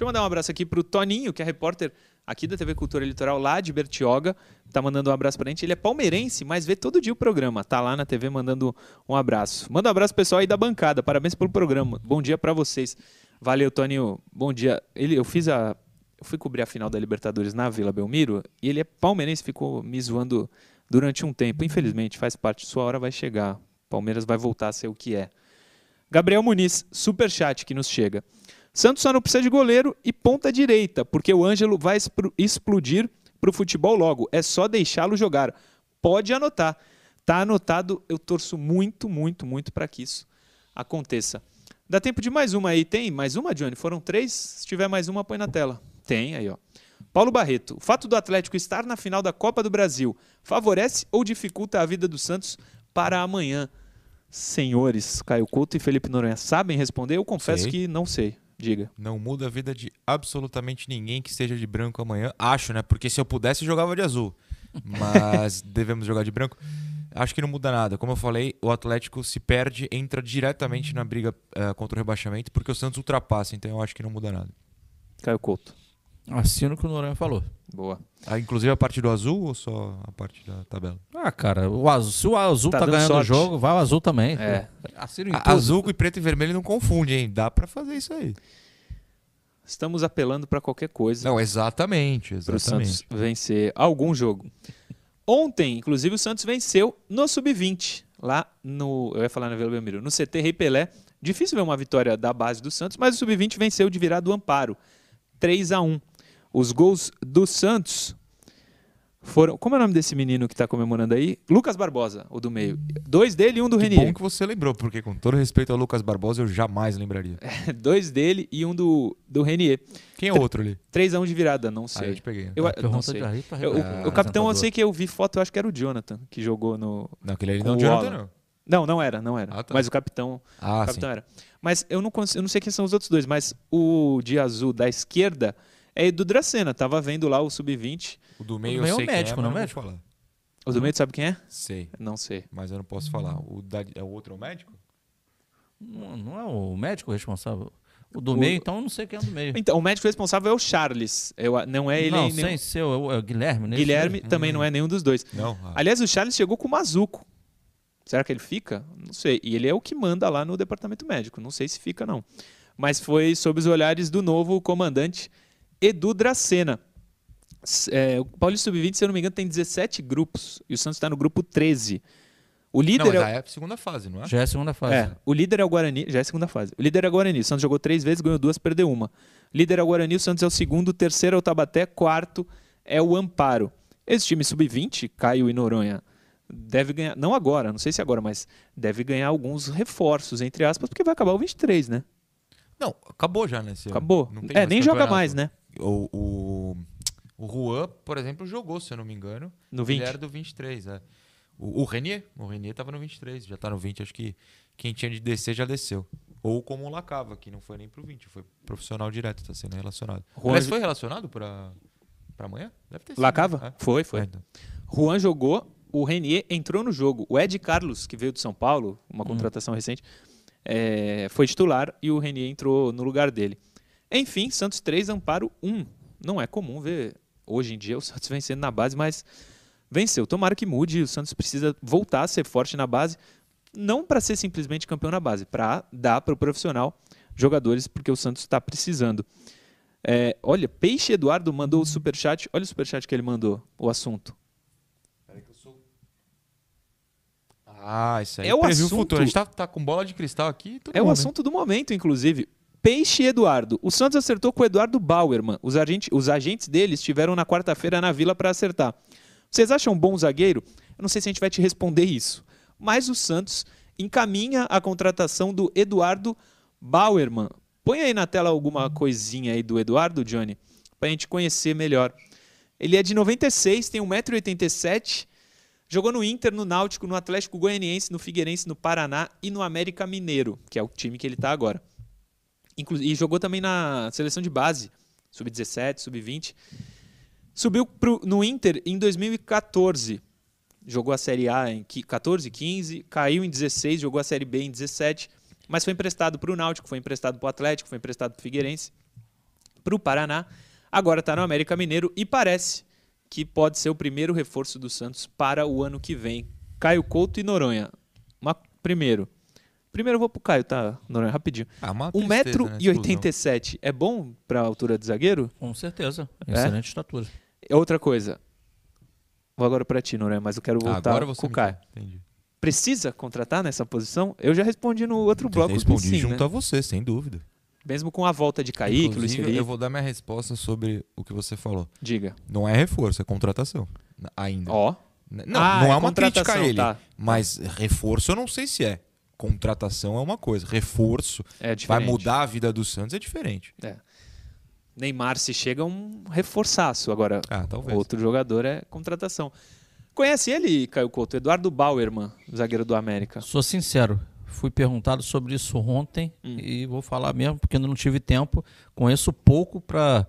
Deixa eu mandar um abraço aqui pro Toninho, que é repórter aqui da TV Cultura Litoral, lá de Bertioga. Tá mandando um abraço pra gente. Ele é palmeirense, mas vê todo dia o programa. Tá lá na TV mandando um abraço. Manda um abraço pessoal aí da bancada. Parabéns pelo programa. Bom dia pra vocês. Valeu, Toninho. Bom dia. Ele, eu fiz a. Eu fui cobrir a final da Libertadores na Vila Belmiro e ele é palmeirense, ficou me zoando durante um tempo. Infelizmente, faz parte. Sua hora vai chegar. Palmeiras vai voltar a ser o que é. Gabriel Muniz, super chat que nos chega. Santos só não precisa de goleiro e ponta direita, porque o Ângelo vai explodir pro futebol logo. É só deixá-lo jogar. Pode anotar. Tá anotado. Eu torço muito, muito, muito para que isso aconteça. Dá tempo de mais uma aí. Tem mais uma, Johnny? Foram três? Se tiver mais uma, põe na tela. Tem aí, ó. Paulo Barreto. O fato do Atlético estar na final da Copa do Brasil favorece ou dificulta a vida do Santos para amanhã? Senhores, Caio Couto e Felipe Noronha sabem responder? Eu confesso Sei. que não sei. Diga. Não muda a vida de absolutamente ninguém que esteja de branco amanhã. Acho, né? Porque se eu pudesse, eu jogava de azul. Mas devemos jogar de branco. Acho que não muda nada. Como eu falei, o Atlético se perde, entra diretamente na briga eh, contra o rebaixamento, porque o Santos ultrapassa. Então eu acho que não muda nada. Caio Couto. Assino o que o Noronha falou. Boa. Ah, inclusive a parte do azul ou só a parte da tabela? Ah, cara, o azul, se o azul Tá tá, ganhando o sorte. jogo, vai o azul também. É. Assino em A- tudo. azul e preto e vermelho não confunde, hein? Dá pra fazer isso aí. Estamos apelando para qualquer coisa. Não, exatamente, para o exatamente. Santos vencer algum jogo. Ontem, inclusive, o Santos venceu no Sub-20, lá no. Eu ia falar na Vila Belmiro, no CT Rei Pelé. Difícil ver uma vitória da base do Santos, mas o Sub-20 venceu de virada do Amparo. 3 a 1 Os gols do Santos foram. Como é o nome desse menino que está comemorando aí? Lucas Barbosa, o do meio. Dois dele e um do Que Renier. bom que você lembrou, porque com todo respeito ao Lucas Barbosa, eu jamais lembraria. Dois dele e um do, do Renier. Quem é o outro ali? 3 a 1 de virada, não Aí sei. eu te peguei. Eu, Ah, não pergunta sei. aí pra Eu- o- representar- o capitão, eu apresentador. sei que eu vi foto, eu acho que era o Jonathan, que jogou no. Não, aquele ali não é o Jonathan, não. Não, não era, não era. Ah, tá. Mas o capitão, Ah, o capitão era. Mas eu não, cons- eu não sei quem são os outros dois, mas o de azul da esquerda é Edu Dracena. Tava vendo lá o sub-20. O do meio O do meio eu é sei o quem médico, é, não é vou falar. O do meio, tu sabe quem é? Sei, Não sei. mas eu não posso falar. O, da, é o outro é o médico? Não, não é o médico responsável? O do O- meio, então eu não sei quem é o do meio. Então, o médico responsável é o Charles. Eu, não é ele não, nem sem ser o, é o Guilherme, né? Guilherme também não é nenhum dos dois. Não. Ah, Aliás, o Charles chegou com o Mazuco. Será que ele fica? Não sei. E ele é o que manda lá no departamento médico. Não sei se fica, não. Mas foi sob os olhares do novo comandante Edu Dracena. É, o Paulista Sub-20, se eu não me engano, tem 17 grupos. E o Santos está no grupo 13. O não, líder mas é, o- já é a segunda fase, não é? Já é a segunda fase. é, o líder é o Guarani, já é a segunda fase. O líder é o Guarani. O Santos jogou três vezes, ganhou duas, perdeu uma. Líder é o Guarani, o Santos é o segundo, o terceiro é o Tabaté, quarto é o Amparo. Esse time sub-20, Caio e Noronha, deve ganhar, não agora, não sei se agora, mas deve ganhar alguns reforços, entre aspas, porque vai acabar o 23, né? Não, acabou já ano. Acabou. Não tem É, nem joga campeonato. mais, né? O, o, o Juan, por exemplo, jogou, se eu não me engano. No Ele 20. era do 23, é. O, o Renier, o Renier tava no 23, já tá no 20. Acho que quem tinha de descer já desceu. Ou como o Lacava, que não foi nem pro 20, foi profissional direto, tá sendo relacionado. Juan- Mas foi relacionado pra, pra amanhã? Deve ter sido. Lacava? né? Foi, É. foi. É, então. Juan jogou, o Renier entrou no jogo. O Ed Carlos, que veio de São Paulo, Hum. uma contratação recente, é, foi titular e o Renier entrou no lugar dele. Enfim, Santos 3, Amparo 1. Não é comum ver hoje em dia o Santos vencendo na base, mas venceu. Tomara que mude. O Santos precisa voltar a ser forte na base, não para ser simplesmente campeão na base, para dar para o profissional jogadores, porque o Santos está precisando. É, olha, Peixe Eduardo mandou o superchat. Olha o superchat que ele mandou, o assunto. Ah, isso aí É o assunto- futuro. A gente tá, tá com bola de cristal aqui. É o momento. assunto do momento, inclusive. Peixe e Eduardo. O Santos acertou com o Eduardo Bauerman. Os, agente, os agentes dele estiveram na quarta-feira na Vila para acertar. Vocês acham bom zagueiro? Eu não sei se a gente vai te responder isso. Mas o Santos encaminha a contratação do Eduardo Bauerman. Põe aí na tela alguma coisinha aí do Eduardo, Johnny, para a gente conhecer melhor. Ele é de 96, tem 1,87m, jogou no Inter, no Náutico, no Atlético Goianiense, no Figueirense, no Paraná e no América Mineiro, que é o time que ele está agora. E jogou também na seleção de base, sub-17, sub-20. Subiu pro, no Inter em 2014. Jogou a Série A em 14, 15, caiu em 16, jogou a Série B em 17, mas foi emprestado para o Náutico, foi emprestado para o Atlético, foi emprestado para o Figueirense, para o Paraná. Agora está no América Mineiro e parece que pode ser o primeiro reforço do Santos para o ano que vem. Caio Couto e Noronha. Uma, primeiro, Primeiro eu vou pro Caio, tá, Noronha? Rapidinho. Ah, uma 1,87m é bom pra altura de zagueiro? Com certeza. Excelente estatura. Outra coisa. Vou agora pra ti, Noronha, mas eu quero voltar agora com o Caio. Entendi. Precisa contratar nessa posição? Eu já respondi no outro Eu bloco. respondi sim, junto né? a você, sem dúvida. Mesmo com a volta de Kaique, Luiz Inclusive, Felipe. eu vou dar minha resposta sobre o que você falou. Diga. Não é reforço, é contratação. Ainda. Ó. Não, Ah, não é é uma crítica a contratação, ele. tá. Mas reforço eu não sei se é. Contratação é uma coisa. Reforço É vai mudar a vida do Santos é diferente. É. Neymar, se chega, é um reforçaço. Agora, Ah, talvez. outro jogador é contratação. Conhece ele, Caio Couto? Eduardo Bauerman, zagueiro do América. Sou sincero, fui perguntado sobre isso ontem Hum. e vou falar mesmo porque eu não tive tempo. Conheço pouco para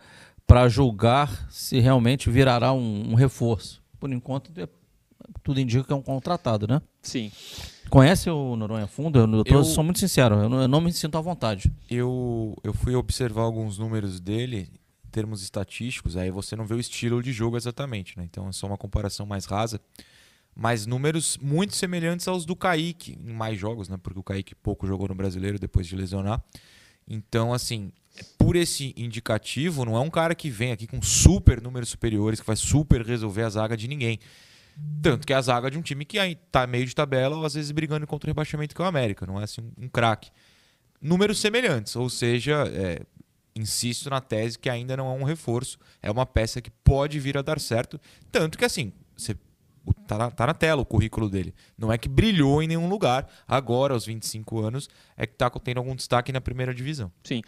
para julgar se realmente virará um, um reforço. Por enquanto, é- tudo indica que é um contratado, né? Sim. Conhece o Noronha Fundo? Eu, eu tô- Eu- sou muito sincero, eu não, eu não me sinto à vontade. Eu, eu fui observar alguns números dele, em termos estatísticos, aí você não vê o estilo de jogo exatamente, né? Então é só uma comparação mais rasa. Mas números muito semelhantes aos do Kaique em mais jogos, né? Porque o Kaique pouco jogou no brasileiro depois de lesionar. Então, assim, por esse indicativo, não é um cara que vem aqui com super números superiores, que vai super resolver a zaga de ninguém. Tanto que é a zaga de um time que aí tá meio de tabela, ou às vezes brigando contra o rebaixamento que é o América, não é assim um, um craque. Números semelhantes, ou seja, é, insisto na tese que ainda não é um reforço, é uma peça que pode vir a dar certo. Tanto que assim, você tá na, tá na tela o currículo dele. Não é que brilhou em nenhum lugar, agora, aos 25 anos, é que tá tendo algum destaque na primeira divisão. Sim.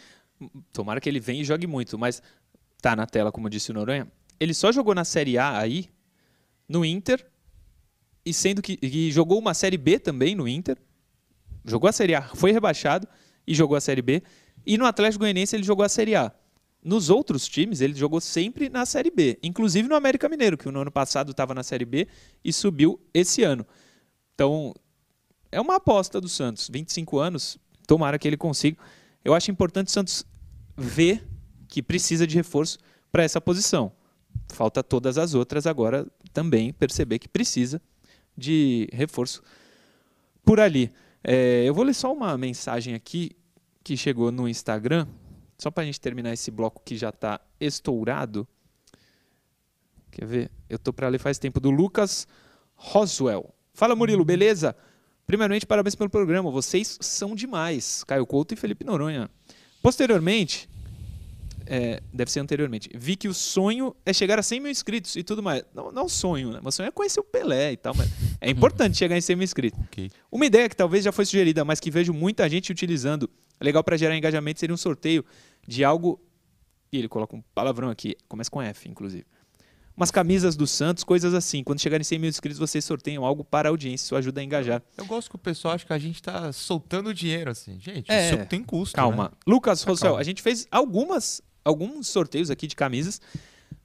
Tomara que ele venha e jogue muito, mas tá na tela, como disse o Noronha. Ele só jogou na Série A aí, no Inter, e sendo que e jogou uma Série B também no Inter. Jogou a Série A, foi rebaixado e jogou a Série B. E no Atlético Goianiense ele jogou a Série A. Nos outros times, ele jogou sempre na Série B, inclusive no América Mineiro, que no ano passado estava na Série B e subiu esse ano. Então, é uma aposta do Santos. 25 anos, tomara que ele consiga. Eu acho importante o Santos ver que precisa de reforço para essa posição. Falta todas as outras agora também perceber que precisa de reforço por ali. É, eu vou ler só uma mensagem aqui que chegou no Instagram, só para a gente terminar esse bloco que já está estourado. Quer ver? Eu tô para ler faz tempo do Lucas Roswell. Fala Murilo, beleza? Primeiramente, parabéns pelo programa. Vocês são demais. Caio Couto e Felipe Noronha. Posteriormente, é, deve ser anteriormente, vi que o sonho é chegar a 100 mil inscritos e tudo mais. Não, não sonho, né? Meu sonho é conhecer o Pelé e tal, mas é importante chegar em 100 mil inscritos. Ok. Uma ideia que talvez já foi sugerida, mas que vejo muita gente utilizando, legal para gerar engajamento, seria um sorteio de algo. E ele coloca um palavrão aqui, começa com F, inclusive. Umas camisas do Santos, coisas assim. Quando chegarem 100 mil inscritos, vocês sorteiam algo para a audiência. Isso ajuda a engajar. Eu gosto que o pessoal acha que a gente tá soltando dinheiro, assim. Gente, É. isso tem custo. Calma. né? Lucas Tá Rossel, a gente fez algumas, alguns sorteios aqui de camisas.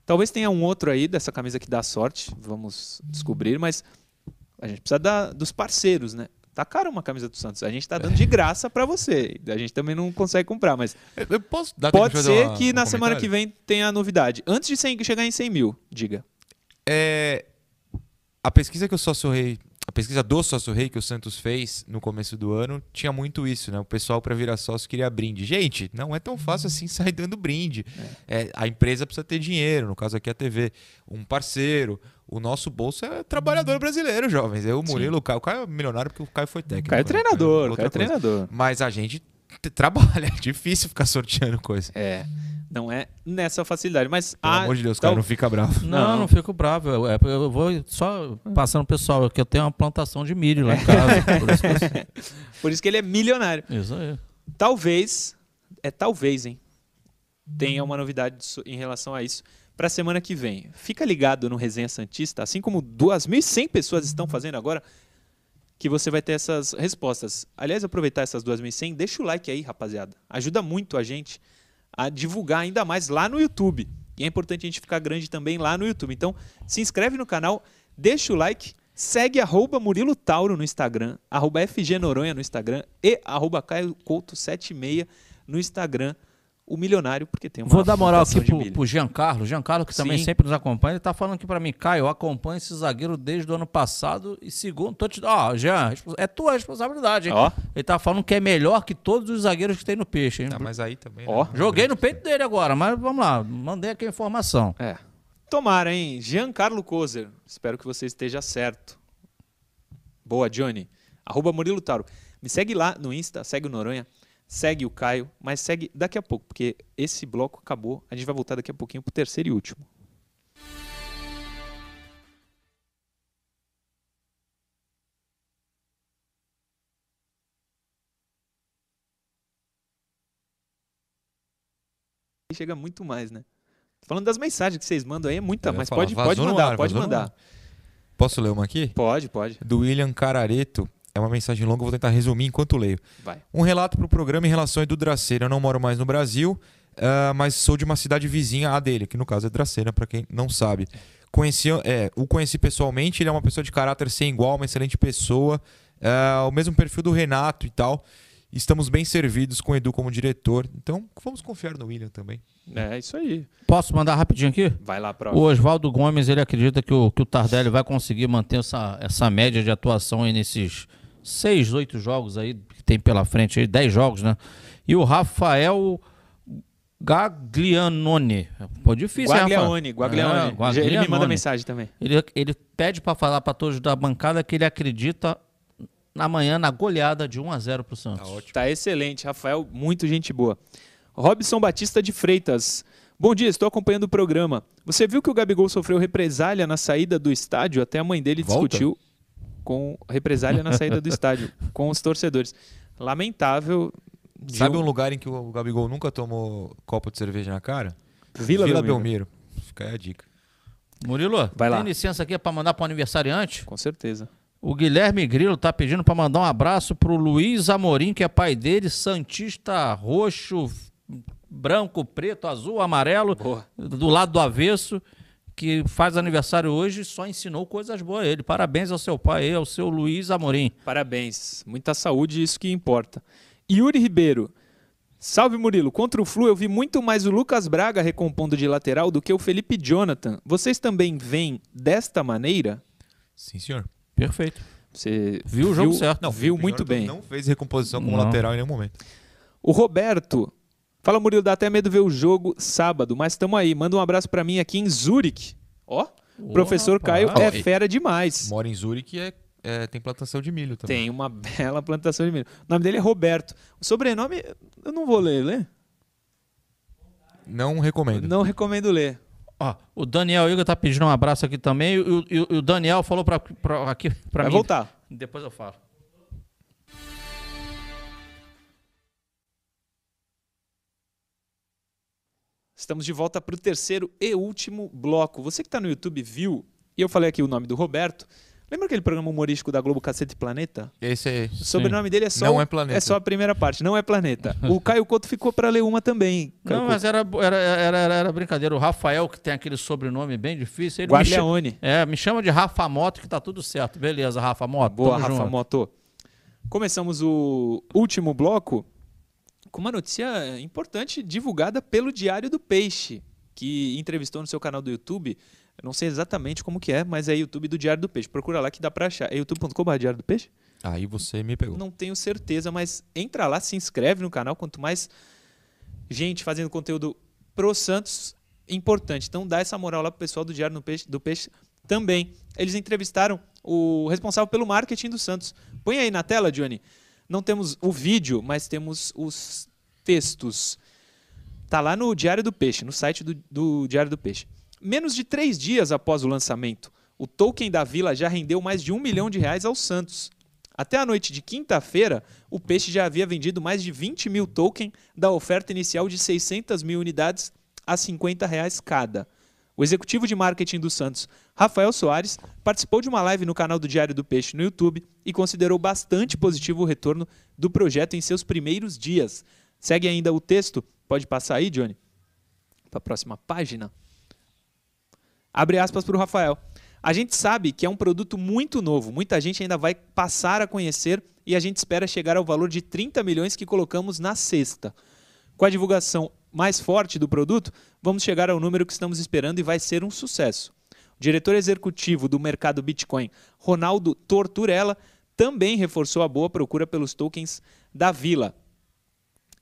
Talvez tenha um outro aí dessa camisa que dá sorte. Vamos descobrir, mas a gente precisa da- dos parceiros, né? Tá caro uma camisa do Santos. A gente tá dando de graça para você. A gente também não consegue comprar, mas Eu- Eu posso dar tempo pode ser uma- que um na semana que comentário? vem tenha a novidade. Antes de 100 chegar em 100 mil, diga. É, a pesquisa que o Sócio Rei, a pesquisa do Sócio Rei que o Santos fez no começo do ano, tinha muito isso, né? O pessoal para virar sócio queria brinde. Gente, não é tão fácil assim sair dando brinde. É, a empresa precisa ter dinheiro, no caso aqui a TV, um parceiro. O nosso bolso é trabalhador brasileiro, jovens. Eu, o Murilo, o Caio, o Caio é milionário porque o Caio foi técnico. Caio é né? treinador, Outra Caio é treinador. Mas a gente Trabalha, é difícil ficar sorteando coisa. É, não é nessa facilidade. Mas Pelo ah, amor de Deus, tal- cara, não fica bravo. Não, Não. não, fico bravo. Eu, é, eu vou só passando pro pessoal, que eu tenho uma plantação de milho lá em casa. por isso que Por isso que ele é milionário. Isso aí. Talvez, é talvez, hein? Tenha uma novidade em relação a isso para semana que vem. Fica ligado no Resenha Santista, assim como 2.100 pessoas estão fazendo agora, que você vai ter essas respostas. Aliás, aproveitar essas 2.100, deixa o like aí, rapaziada. Ajuda muito a gente a divulgar ainda mais lá no YouTube. E é importante a gente ficar grande também lá no YouTube. Então, se inscreve no canal, deixa o like, segue arroba Murilo Tauro no Instagram, arroba FG Noronha no Instagram e arroba Caio Couto 76 no Instagram. O milionário, porque tem uma Vou dar moral aqui pro, milho. pro Giancarlo. Giancarlo, que também Sim. sempre nos acompanha, ele tá falando aqui pra mim, Caio, eu acompanho esse zagueiro desde o ano passado e segundo, tô te Ó, Jean, é tua responsabilidade, hein? Ó, Ele tá falando que é melhor que todos os zagueiros que tem no peixe, hein? Tá, mas aí também. Ó. né? Joguei no peito dele agora, mas vamos lá, mandei aqui a informação. É. Tomara, hein? Giancarlo Kozer. Espero que você esteja certo. Boa, Johnny. Arroba Murilo Tauro. Me segue lá no Insta, segue o Noronha, segue o Caio, mas segue daqui a pouco, porque esse bloco acabou. A gente vai voltar daqui a pouquinho pro terceiro e último. Chega muito mais, né? Falando das mensagens que vocês mandam aí, é muita, mas falar, pode, pode mandar, ar, pode mandar. ar. Posso ler uma aqui? Pode, pode. Do William Carareto. É uma mensagem longa, vou tentar resumir enquanto leio. Vai. Um relato para o programa em relação a Edu Dracena. Eu não moro mais no Brasil, ah, mas sou de uma cidade vizinha à dele, que no caso é Dracena, para quem não sabe. Conheci, é, o conheci pessoalmente, ele é uma pessoa de caráter sem igual, uma excelente pessoa, ah, o mesmo perfil do Renato e tal. Estamos bem servidos com o Edu como diretor, então vamos confiar no William também. É isso aí. Posso mandar rapidinho aqui? Vai lá, O próximo. Oswaldo Gomes, ele acredita que o, que o Tardelli vai conseguir manter essa, essa média de atuação aí nesses seis, oito jogos aí que tem pela frente aí, dez jogos, né? E o Rafael Gaglianone. Pô, difícil, hein, Rafa? Guaglione, Guaglione. É, Ele me manda mensagem também. Ele, ele pede para falar para todos da bancada que ele acredita amanhã na goleada de 1 a 0 pro Santos. Tá excelente, Rafael, muito gente boa. Robson Batista de Freitas. Bom dia, estou acompanhando o programa. Você viu que o Gabigol sofreu represália na saída do estádio? Até a mãe dele Volta? discutiu com represália na saída do estádio com os torcedores. Lamentável. Sabe Gil- um lugar em que o Gabigol nunca tomou copo de cerveja na cara? Vila, Belmiro. Belmiro. Fica aí a dica. Murilo, Vai lá. tem licença aqui para mandar para aniversariante? Com certeza. O Guilherme Grilo tá pedindo para mandar um abraço pro Luiz Amorim, que é pai dele, santista roxo, branco, preto, azul, amarelo, Boa. do lado do avesso, que faz aniversário hoje e só ensinou coisas boas a ele. Parabéns ao seu pai, ao seu Luiz Amorim. Parabéns. Muita saúde, isso que importa. Yuri Ribeiro. Salve Murilo. Contra o Flu eu vi muito mais o Lucas Braga recompondo de lateral do que o Felipe Jonathan. Vocês também veem desta maneira? Sim, senhor. Perfeito. Você Viu o jogo certo. Não, viu Felipe muito Jonathan bem. Não fez recomposição como Não. lateral em nenhum momento. O Roberto. Fala Murilo, dá até medo ver o jogo sábado, mas tamo aí. Manda um abraço pra mim aqui em Zurique. Ó, o professor Caio rapaz. é fera demais. Mora em Zurique é, é, tem plantação de milho também. Tem uma bela plantação de milho. O nome dele é Roberto. O sobrenome eu não vou ler, ler? Não recomendo. Não recomendo ler. Ó, o Daniel Igor tá pedindo um abraço aqui também. E o, e o- e o Daniel falou pra, pra- aqui para Vai mim. voltar. Depois eu falo. Estamos de volta para o terceiro e último bloco. Você que está no YouTube viu, e eu falei aqui o nome do Roberto. Lembra aquele programa humorístico da Globo Cacete Planeta? Esse é. O sobrenome dele é só, Não é Planeta. só a primeira parte, não é Planeta. o Caio Couto ficou para ler uma também. Caio Não, Couto. mas era, era, era, era- brincadeira. O Rafael, que tem aquele sobrenome bem difícil, ele me chama, é, me chama de Rafa Moto, que tá tudo certo. Beleza, Rafa Moto. Boa, Rafa junto. Moto. Começamos o último bloco com uma notícia importante divulgada pelo Diário do Peixe, que entrevistou no seu canal do YouTube. Eu não sei exatamente como que é, mas é YouTube do Diário do Peixe. Procura lá que dá pra achar. É youtube.com.br Diário do Peixe? Aí você me pegou. Não tenho certeza, mas entra lá, se inscreve no canal. Quanto mais gente fazendo conteúdo pro Santos, importante. Então dá essa moral lá pro pessoal do Diário do Peixe, do Peixe também. Eles entrevistaram o responsável pelo marketing do Santos. Põe aí na tela, Johnny. Não temos o vídeo, mas temos os textos. Tá lá no Diário do Peixe, no site do, do Diário do Peixe. Menos de três dias após o lançamento, o token da Vila já rendeu mais de um milhão de reais ao Santos. Até a noite de quinta-feira, o Peixe já havia vendido mais de 20 mil tokens da oferta inicial de 600 mil unidades a 50 reais cada. O executivo de marketing do Santos, Rafael Soares, participou de uma live no canal do Diário do Peixe no YouTube e considerou bastante positivo o retorno do projeto em seus primeiros dias. Segue ainda o texto. Pode passar aí, Johnny? Para a próxima página. Abre aspas para o Rafael. A gente sabe que é um produto muito novo, muita gente ainda vai passar a conhecer e a gente espera chegar ao valor de 30 milhões que colocamos na sexta. Com a divulgação mais forte do produto, vamos chegar ao número que estamos esperando e vai ser um sucesso. O diretor executivo do mercado Bitcoin, Ronaldo Torturella, também reforçou a boa procura pelos tokens da Vila.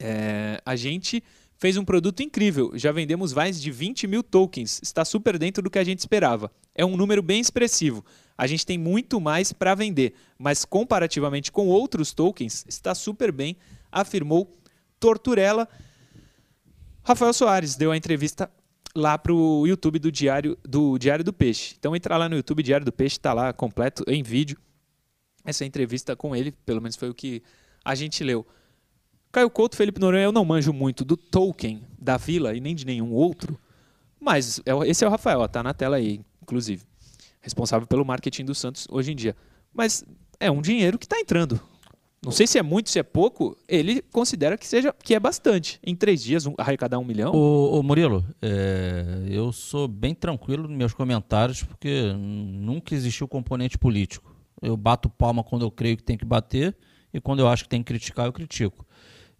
É, a gente fez um produto incrível. Já vendemos mais de 20 mil tokens. Está super dentro do que a gente esperava. É um número bem expressivo. A gente tem muito mais para vender, mas comparativamente com outros tokens, está super bem, afirmou Torturella. Rafael Soares deu a entrevista lá para o YouTube do Diário, do Diário do Peixe. Então entra lá no YouTube, Diário do Peixe, está lá completo em vídeo. Essa entrevista com ele, pelo menos foi o que a gente leu. Caio Couto, Felipe Noronha, eu não manjo muito do Tolkien, da Vila e nem de nenhum outro, mas é esse é o Rafael, está na tela aí, inclusive. Responsável pelo marketing do Santos hoje em dia. Mas é um dinheiro que está entrando. Não sei se é muito, se é pouco. Ele considera que seja que é bastante. Em três dias, um, arrecadar um milhão. Ô, ô Murilo, é, eu sou bem tranquilo nos meus comentários, porque nunca existiu componente político. Eu bato palma quando eu creio que tem que bater, e quando eu acho que tem que criticar, eu critico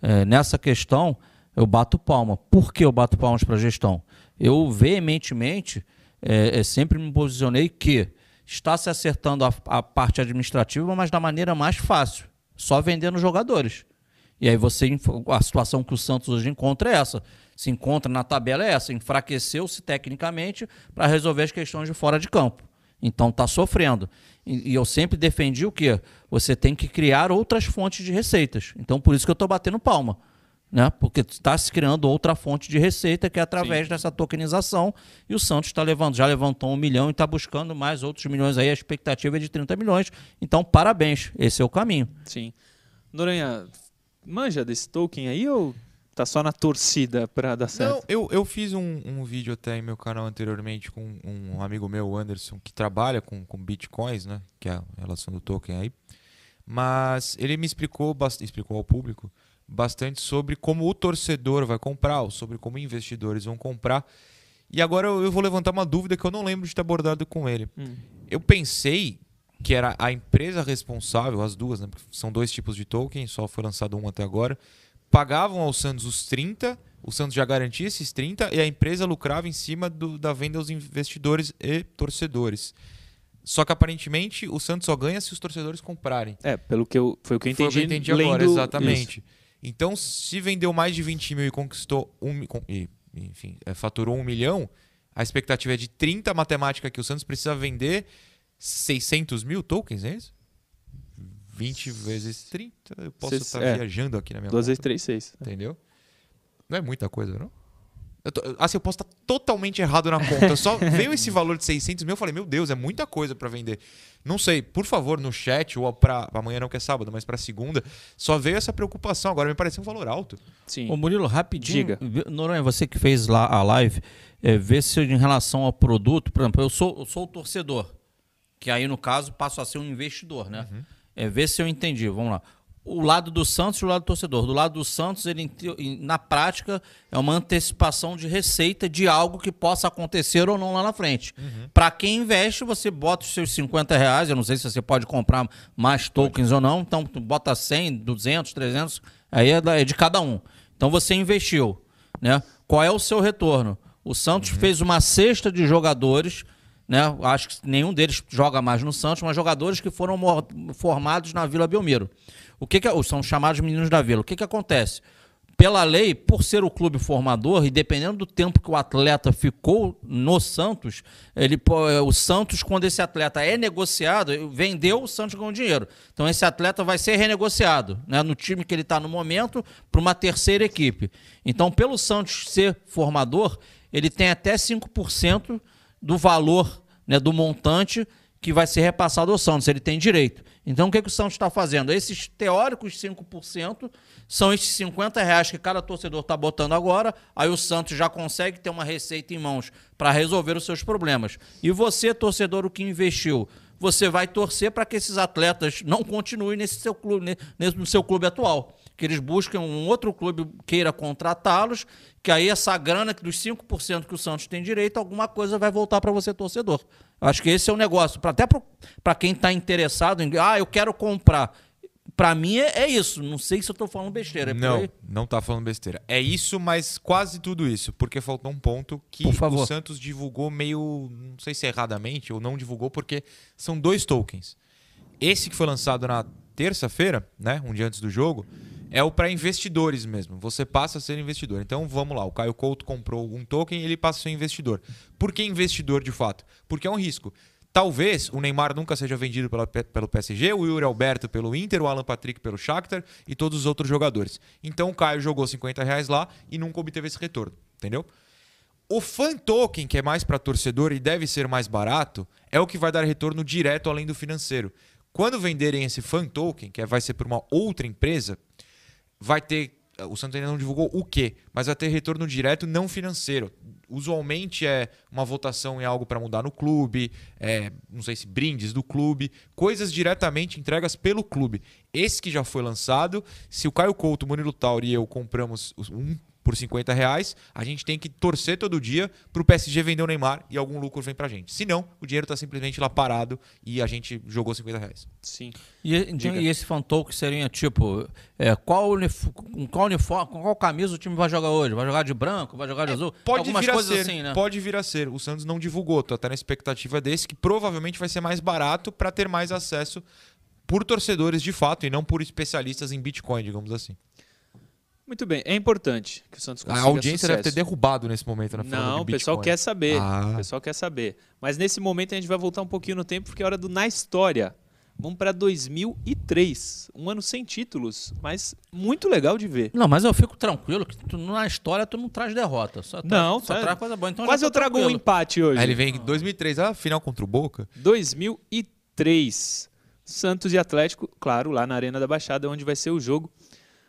é, nessa questão, eu bato palma. Por que eu bato palmas para a gestão? Eu veementemente é, é, sempre me posicionei que está se acertando a, a, parte administrativa, mas da maneira mais fácil, só vendendo jogadores. E aí você a situação que o Santos hoje encontra é essa. Se encontra na tabela é essa, enfraqueceu-se tecnicamente para resolver as questões de fora de campo. Então está sofrendo. E, e, eu sempre defendi o quê? Você tem que criar outras fontes de receitas. Então por isso que eu estou batendo palma. Né? Porque está se criando outra fonte de receita que é através Sim. dessa tokenização. E o Santos está levando, já levantou um milhão e está buscando mais outros milhões aí. A expectativa é de 30 milhões. Então, parabéns. Esse é o caminho. Sim. Noronha, manja desse token aí ou Tá só na torcida pra dar certo. Não, eu, eu fiz um, um vídeo até em meu canal anteriormente com um amigo meu, Anderson, que trabalha com, com bitcoins, né? Que é a relação do token aí. Mas ele me explicou, explicou ao público bastante sobre como o torcedor vai comprar, ou sobre como investidores vão comprar. E agora eu vou levantar uma dúvida que eu não lembro de ter abordado com ele. Hum. Eu pensei que era a empresa responsável, as duas, né? São dois tipos de token, só foi lançado um até agora pagavam ao Santos os 30, o Santos já garantia esses 30 e a empresa lucrava em cima do, da venda aos investidores e torcedores. Só que aparentemente o Santos só ganha se os torcedores comprarem. É, pelo que eu foi o que eu entendi. Foi o que eu entendi agora, exatamente. Isso. Então, se vendeu mais de 20 mil e conquistou um, e, enfim, é, faturou um milhão, a expectativa é de 30 matemática que o Santos precisa vender 600 mil tokens, é isso? 20 vezes 30, eu posso estar é, viajando aqui na minha 2 vezes 3, 6. Entendeu? Não é muita coisa, não? Eu tô, assim, eu posso estar totalmente errado na conta. Só veio esse valor de 600 mil, eu falei, meu Deus, é muita coisa para vender. Não sei, por favor, no chat, ou para amanhã não que é sábado, mas para segunda, só veio essa preocupação. Agora me pareceu um valor alto. Sim. Ô Murilo, rapidinho. Diga. Noronha, você que fez lá a live, é, vê se em relação ao produto, por exemplo, eu sou, eu sou o torcedor, que aí no caso passo a ser um investidor, né? Uhum. É, ver se eu entendi. Vamos lá. O lado do Santos e o lado do torcedor. Do lado do Santos, ele na prática é uma antecipação de receita de algo que possa acontecer ou não lá na frente. Uhum. Para quem investe, você bota os seus 50 reais. Eu não sei se você pode comprar mais tokens pode. ou não. Então, bota 100, 200, 300. Aí é, é de cada um. Então, você investiu. Né? Qual é o seu retorno? O Santos uhum. fez uma cesta de jogadores né? Acho que nenhum deles joga mais no Santos, mas jogadores que foram formados na Vila Belmiro. O que, que são chamados meninos da Vila? O que, que acontece? pela lei, por ser o clube formador e dependendo do tempo que o atleta ficou no Santos, ele, o Santos, quando esse atleta é negociado, vendeu, o Santos ganhou dinheiro. Então esse atleta vai ser renegociado né, no time que ele está no momento para uma terceira equipe. Então, pelo Santos ser formador, ele tem até 5% do valor né, do montante que vai ser repassado ao Santos. Ele tem direito. Então, o que, que o Santos está fazendo? Esses teóricos 5% são esses 50 reais que cada torcedor está botando agora. Aí o Santos já consegue ter uma receita em mãos para resolver os seus problemas. E você, torcedor, o que investiu? Você vai torcer para que esses atletas não continuem nesse seu clube, nesse, no seu clube atual. Que eles busquem um outro clube queira contratá-los, que aí essa grana dos 5% que o Santos tem direito, alguma coisa vai voltar para você, torcedor. Acho que esse é o negócio. Pra, até para quem está interessado em. Ah, eu quero comprar. Para mim é, é, isso. Não sei se eu estou falando besteira. É não, não está falando besteira. É isso, mas quase tudo isso. Porque faltou um ponto que o Santos divulgou meio. Não sei se erradamente ou não divulgou, porque são dois tokens. Esse que foi lançado na terça-feira, né? Um dia antes do jogo é o para investidores mesmo. Você passa a ser investidor. Então vamos lá, o Caio Couto comprou um token e ele passa a ser investidor. Por que investidor de fato? Porque é um risco. Talvez o Neymar nunca seja vendido pelo PSG, o Yuri Alberto pelo Inter, o Alan Patrick pelo Shakhtar e todos os outros jogadores. Então o Caio jogou 50 reais lá e nunca obteve esse retorno, entendeu? O fan token, que é mais para torcedor e deve ser mais barato, é o que vai dar retorno direto além do financeiro. Quando venderem esse fan token, que vai ser por uma outra empresa, vai ter. O Santos ainda não divulgou o quê, mas vai ter retorno direto não financeiro. Usualmente é uma votação em algo para mudar no clube, é, não sei se brindes do clube, coisas diretamente entregas pelo clube. Esse que já foi lançado, se o Caio Couto, Murilo Tauri e eu compramos um por 50 reais, a gente tem que torcer todo dia para o PSG vender o Neymar e algum lucro vem para a gente. Se não, o dinheiro está simplesmente lá parado e a gente jogou 50 reais. Sim. E, então, e esse fantoke seria tipo, é, qual, qual uniforme, qual camisa o time vai jogar hoje? Vai jogar de branco? Vai jogar de é, azul? Pode Algumas vir a ser, assim, né? Pode vir a ser. O Santos não divulgou, tô até na expectativa desse, que provavelmente vai ser mais barato para ter mais acesso por torcedores de fato e não por especialistas em Bitcoin, digamos assim. Muito bem, é importante que o Santos consiga A audiência sucesso. deve ter derrubado nesse momento na Não, o pessoal quer saber. Ah. O pessoal quer saber. Mas nesse momento a gente vai voltar um pouquinho no tempo porque é hora do Na História. Vamos para 2003, um ano sem títulos, mas muito legal de ver. Não, mas eu fico tranquilo que tu, na história tu não traz derrota. Só traz, não, só tá... traz coisa boa. Então Quase eu trago tranquilo. um empate hoje. Aí ele vem em 2003, ah, final contra o Boca. 2003, Santos e Atlético, claro, lá na Arena da Baixada, onde vai ser o jogo.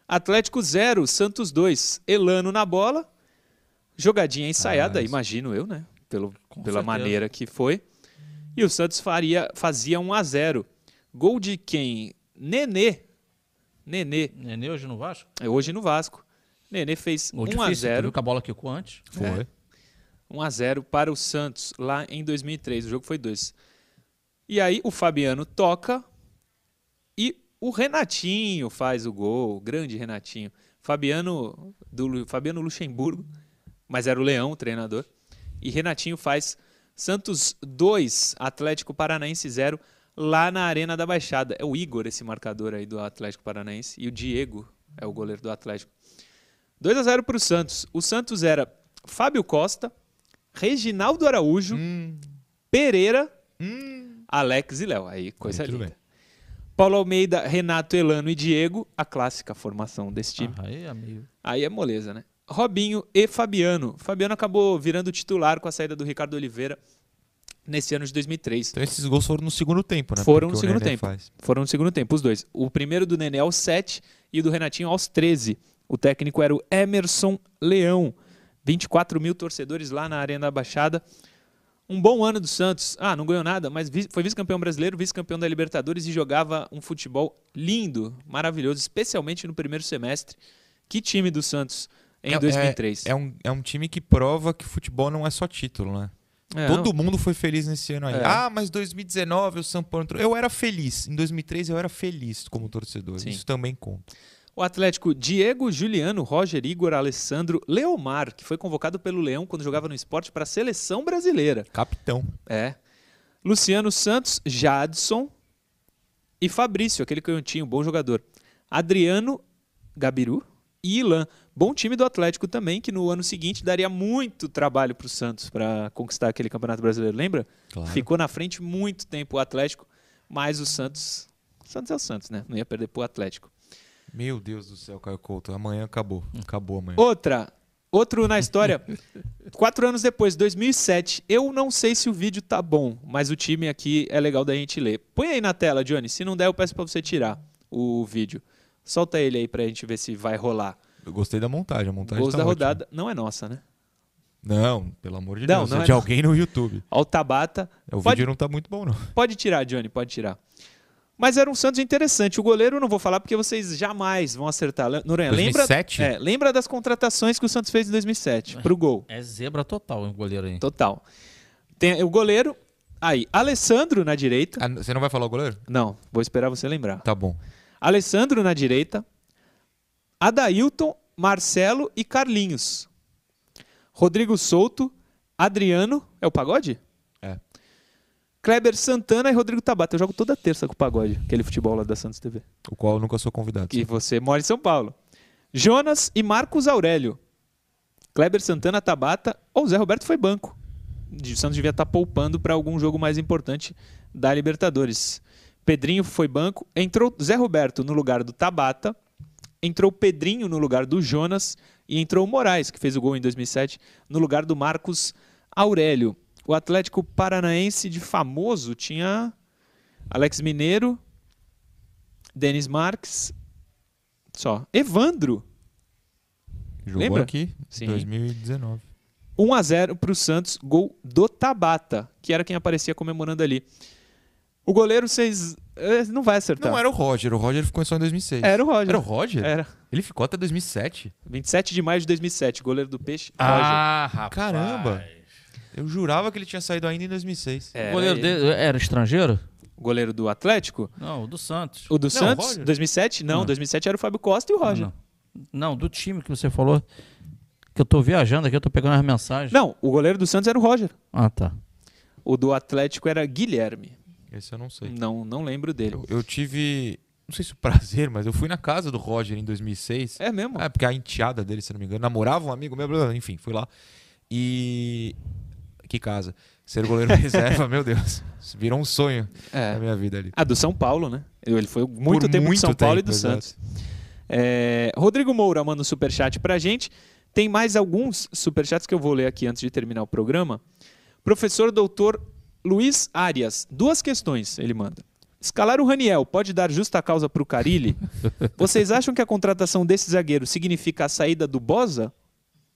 Atlético 0, Santos 2. Elano na bola. Jogadinha ensaiada, ah, imagino eu, né? Pelo, pela certeza. maneira que foi. E o Santos faria, fazia 1 a 0 Gol de quem? Nenê. Nenê. Nenê hoje no Vasco? É hoje no Vasco. Nenê fez Gol 1 difícil, a 0 viu que a bola quicou antes? Foi. É. 1 a 0 para o Santos lá em 2003. O jogo foi 2. E aí o Fabiano toca e o Renatinho faz o gol, o grande Renatinho. Fabiano, do, Fabiano Luxemburgo, mas era o Leão, o treinador. E Renatinho faz Santos 2, Atlético Paranaense 0, lá na Arena da Baixada. É o Igor, esse marcador aí do Atlético Paranaense. E o Diego é o goleiro do Atlético. 2 a 0 para o Santos. O Santos era Fábio Costa, Reginaldo Araújo, hum. Pereira, hum. Alex e Léo. Aí, coisa Muito linda. Bem. Paulo Almeida, Renato Elano e Diego, a clássica formação desse time. Ah, aí, amigo. Aí é moleza, né? Robinho e Fabiano. Fabiano acabou virando titular com a saída do Ricardo Oliveira nesse ano de 2003. Então esses gols foram no segundo tempo, né? Foram Porque no segundo tempo. Faz. Foram no segundo tempo, os dois. O primeiro do Nenê aos 7 e o do Renatinho aos 13. O técnico era o Emerson Leão. 24 mil torcedores lá na Arena da Baixada. Um bom ano do Santos. Ah, não ganhou nada, mas foi vice-campeão brasileiro, vice-campeão da Libertadores e jogava um futebol lindo, maravilhoso, especialmente no primeiro semestre. Que time do Santos em é, 2003. É, é, um, é um time que prova que futebol não é só título, né? É, Todo não. mundo foi feliz nesse ano aí. É. Ah, mas 2019 o São Paulo entrou. Eu era feliz. Em 2003 eu era feliz como torcedor. Sim. Isso também conta. O Atlético Diego, Juliano, Roger, Igor, Alessandro, Leomar, que foi convocado pelo Leão quando jogava no esporte para a seleção brasileira. Capitão. É. Luciano Santos, Jadson e Fabrício, aquele canhotinho, bom jogador. Adriano, Gabiru e Ilan. Bom time do Atlético também, que no ano seguinte daria muito trabalho para o Santos para conquistar aquele Campeonato Brasileiro, lembra? Claro. Ficou na frente muito tempo o Atlético, mas o Santos. O Santos é o Santos, né? Não ia perder pro Atlético. Meu Deus do céu, Caio Couto. Amanhã acabou. Acabou amanhã. Outra, outro na história. Quatro anos depois, 2007. Eu não sei se o vídeo tá bom, mas o time aqui é legal da gente ler. Põe aí na tela, Johnny. Se não der, eu peço para você tirar o vídeo. Solta ele aí pra gente ver se vai rolar. Eu gostei da montagem. A montagem Gols tá da ótima. rodada. Não é nossa, né? Não, pelo amor de Não, Deus. não é é de alguém no YouTube. Ó, o Tabata. O Pode- vídeo não tá muito bom, não. Pode tirar, Johnny, pode tirar. Mas era um Santos interessante. O goleiro eu não vou falar porque vocês jamais vão acertar. Noronha, lembra, 2007? é, lembra das contratações que o Santos fez em 2007 pro gol. É zebra total o goleiro aí. Total. Tem o goleiro. Aí, Alessandro na direita. Ah, você não vai falar o goleiro? Não, vou esperar você lembrar. Tá bom. Alessandro na direita. Adailton, Marcelo e Carlinhos. Rodrigo Souto, Adriano. É o pagode? Kleber Santana e Rodrigo Tabata. Eu jogo toda terça com o pagode, aquele futebol lá da Santos TV. O qual eu nunca sou convidado. E você mora em São Paulo. Jonas e Marcos Aurélio. Kleber Santana, Tabata ou o Zé Roberto foi banco. O Santos devia estar poupando para algum jogo mais importante da Libertadores. Pedrinho foi banco. Entrou Zé Roberto no lugar do Tabata. Entrou Pedrinho no lugar do Jonas. E entrou o Moraes, que fez o gol em 2007, no lugar do Marcos Aurélio. O Atlético Paranaense de famoso tinha Alex Mineiro, Denis Marques, só. Evandro, Jogou Lembra? aqui, Sim. 2019. 1 a 0 para o Santos, gol do Tabata, que era quem aparecia comemorando ali. O goleiro, vocês. eh, Não vai acertar. Não era o Roger, o Roger ficou só em 2006. Era o Roger. Era o Roger? Era. Ele ficou até 2007? 27 de maio de 2007, goleiro do Peixe. Ah, rapaz. Caramba. Eu jurava que ele tinha saído ainda em 2006. Roger. O goleiro Era ele. dele era estrangeiro? O goleiro do Atlético? Não, o do Santos. O do Santos? Roger. 2007? Não, Não. 2007 era o Fábio Costa e o Roger. Não, não, do time que você falou. Que eu tô viajando aqui, eu tô pegando as mensagens. Não, o goleiro do Santos era o Roger. Ah, tá. O do Atlético era Guilherme. Esse eu não sei. Não, não lembro dele. Eu, eu tive, não sei se o prazer, mas eu fui na casa do Roger em 2006. É mesmo? É, porque a enteada dele, se não me engano, namorava um amigo meu, enfim, fui lá. E. Que casa. Ser goleiro reserva, meu Deus. Virou um sonho É. na minha vida ali. Ah, do São Paulo, né? Ele foi muito Por tempo muito do São Paulo e tempo, do exato. Santos. É, Rodrigo Moura manda um superchat pra gente. Tem mais alguns superchats que eu vou ler aqui antes de terminar o programa. Professor doutor Luiz Arias. Duas questões ele manda. Escalar o Raniel pode dar justa causa para o Carilli? Vocês acham que a contratação desse zagueiro significa a saída do Bosa?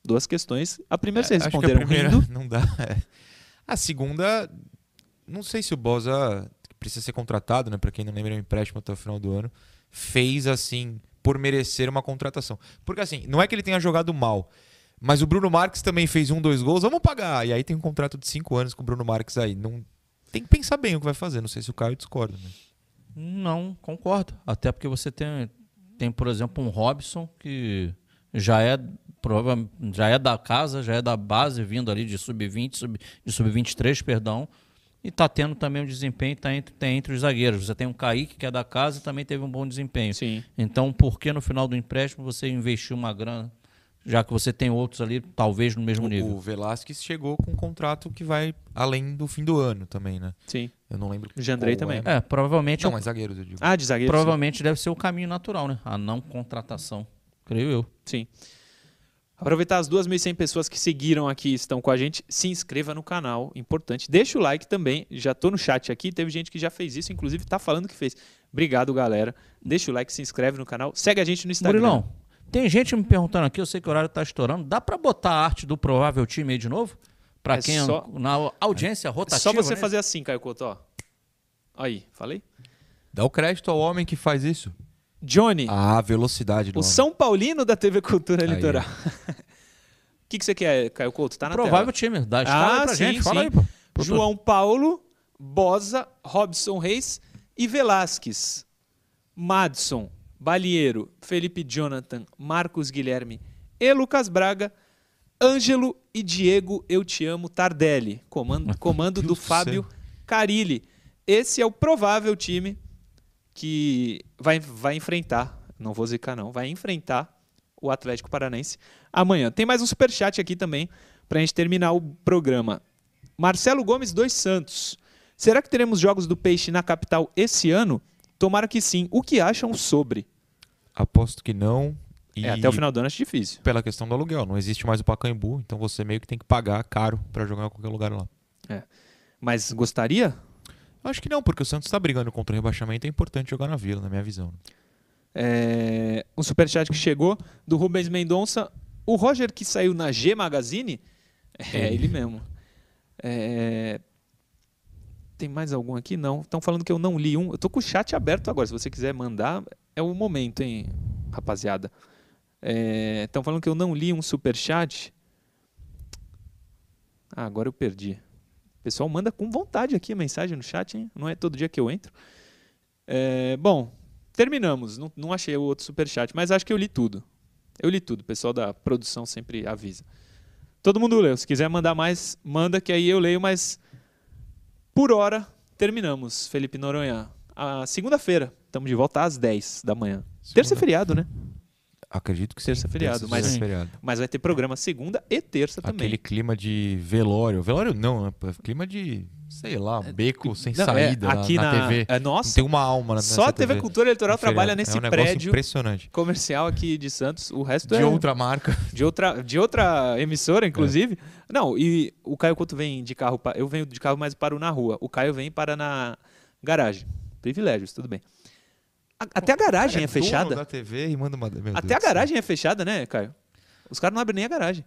Duas questões. A primeira vocês É, Acho que a responderam primeira rindo. não dá. é. A segunda, não sei se o Bosa que precisa ser contratado, né? Para quem não lembra, é um empréstimo até o final do ano. Fez assim por merecer uma contratação. Porque assim, não é que ele tenha jogado mal, mas o Bruno Marques também fez um, dois gols. Vamos pagar. E aí tem um contrato de cinco anos com o Bruno Marques aí. Não tem que pensar bem o que vai fazer. Não sei se o Caio discorda. Né? Não, concordo. Até porque você tem, tem por exemplo, um Robson que já é prova, já é da casa, já é da base, vindo ali de sub-20, sub, de sub-23, perdão, e está tendo também um desempenho, está entre, tá entre os zagueiros. Você tem um Kaique, que é da casa, e também teve um bom desempenho. Sim. Então, por que no final do empréstimo você investiu uma grana, já que você tem outros ali, talvez no mesmo O, nível? o Velasquez chegou com um contrato que vai além do fim do ano também, né? Sim. Eu não lembro. O Jandrei também. é. É, provavelmente, Não, mas zagueiros, eu digo. Ah, de zagueiro. sim. provavelmente deve ser o caminho natural, né? A não contratação, creio eu. Sim. Aproveitar as 2.100 pessoas que seguiram aqui e estão com a gente, se inscreva no canal, importante. Deixa o like também, já tô no chat aqui, teve gente que já fez isso, inclusive tá falando que fez. Obrigado, galera. Deixa o like, se inscreve no canal, segue a gente no Instagram. Murilão, tem gente me perguntando aqui, eu sei que o horário tá estourando, dá pra botar a arte do provável time aí de novo? Pra É quem só- na audiência É rotativa, só você né? fazer assim, Caio Couto, ó. Aí, falei? Dá o crédito ao homem que faz isso. Johnny, Ah, a velocidade do o homem. São Paulino da TV Cultura Aí, Litoral. O que, que você quer, Caio Couto? Tá na provável tela. time, dá escala aí Ah, pra sim, gente, fala sim. aí, pô. João Paulo, Bosa, Robson Reis e Velasquez. Madson, Balieiro, Felipe Jonathan, Marcos Guilherme e Lucas Braga. Ângelo e Diego, eu te amo, Tardelli. Comando, comando do Fábio Carilli. Esse é o provável time que vai, vai enfrentar, não vou zicar não, vai enfrentar o Atlético Paranense amanhã. Tem mais um superchat aqui também para a gente terminar o programa. Marcelo Gomes dos Santos. Será que teremos jogos do Peixe na capital esse ano? Tomara que sim. O que acham sobre? Aposto que não. E É, até o final do ano acho difícil. pela questão do aluguel. Não existe mais o Pacaembu, então você meio que tem que pagar caro pra jogar em qualquer lugar lá. Mas gostaria? Acho que não, porque o Santos está brigando contra o rebaixamento. É importante jogar na Vila, na minha visão. É, um superchat que chegou do Rubens Mendonça. O Roger que saiu na G Magazine, é Ele. ele mesmo. É, Tem mais algum aqui? Não. Estão falando que eu não li um. Eu tô com o chat aberto agora. Se você quiser mandar, é o momento, hein, rapaziada. Estão falando que eu não li um superchat. Ah, agora eu perdi. O pessoal manda com vontade aqui a mensagem no chat, hein? Não é todo dia que eu entro. É, bom, terminamos. Não, não achei o outro superchat, mas acho que eu li tudo. Eu li tudo. O pessoal da produção sempre avisa. Todo mundo leu. Se quiser mandar mais, manda que aí eu leio, mas por hora terminamos, Felipe Noronha. A segunda-feira, estamos de volta às 10 da manhã. Terça é feriado, né? Acredito que é feriado, mas- seja feriado. Mas vai ter programa segunda e terça também. Aquele clima de velório. Velório não, né? Clima de, sei lá, beco sem Não, é, saída na- aqui na, na, TV. é, Não nossa, tem uma alma na só a nessa TV Cultura Eleitoral trabalha nesse é um prédio impressionante. comercial aqui de Santos. O resto De é outra marca. de outra, de outra emissora, inclusive. Não, e o Caio Couto vem de carro. Eu venho de carro, mas paro na rua. O Caio vem e para na garagem. Privilégios, tudo bem. Até a garagem é, dono fechada. da TV e manda uma... Meu Até Deus a garagem é fechada, né, Caio? Os caras não abrem nem a garagem.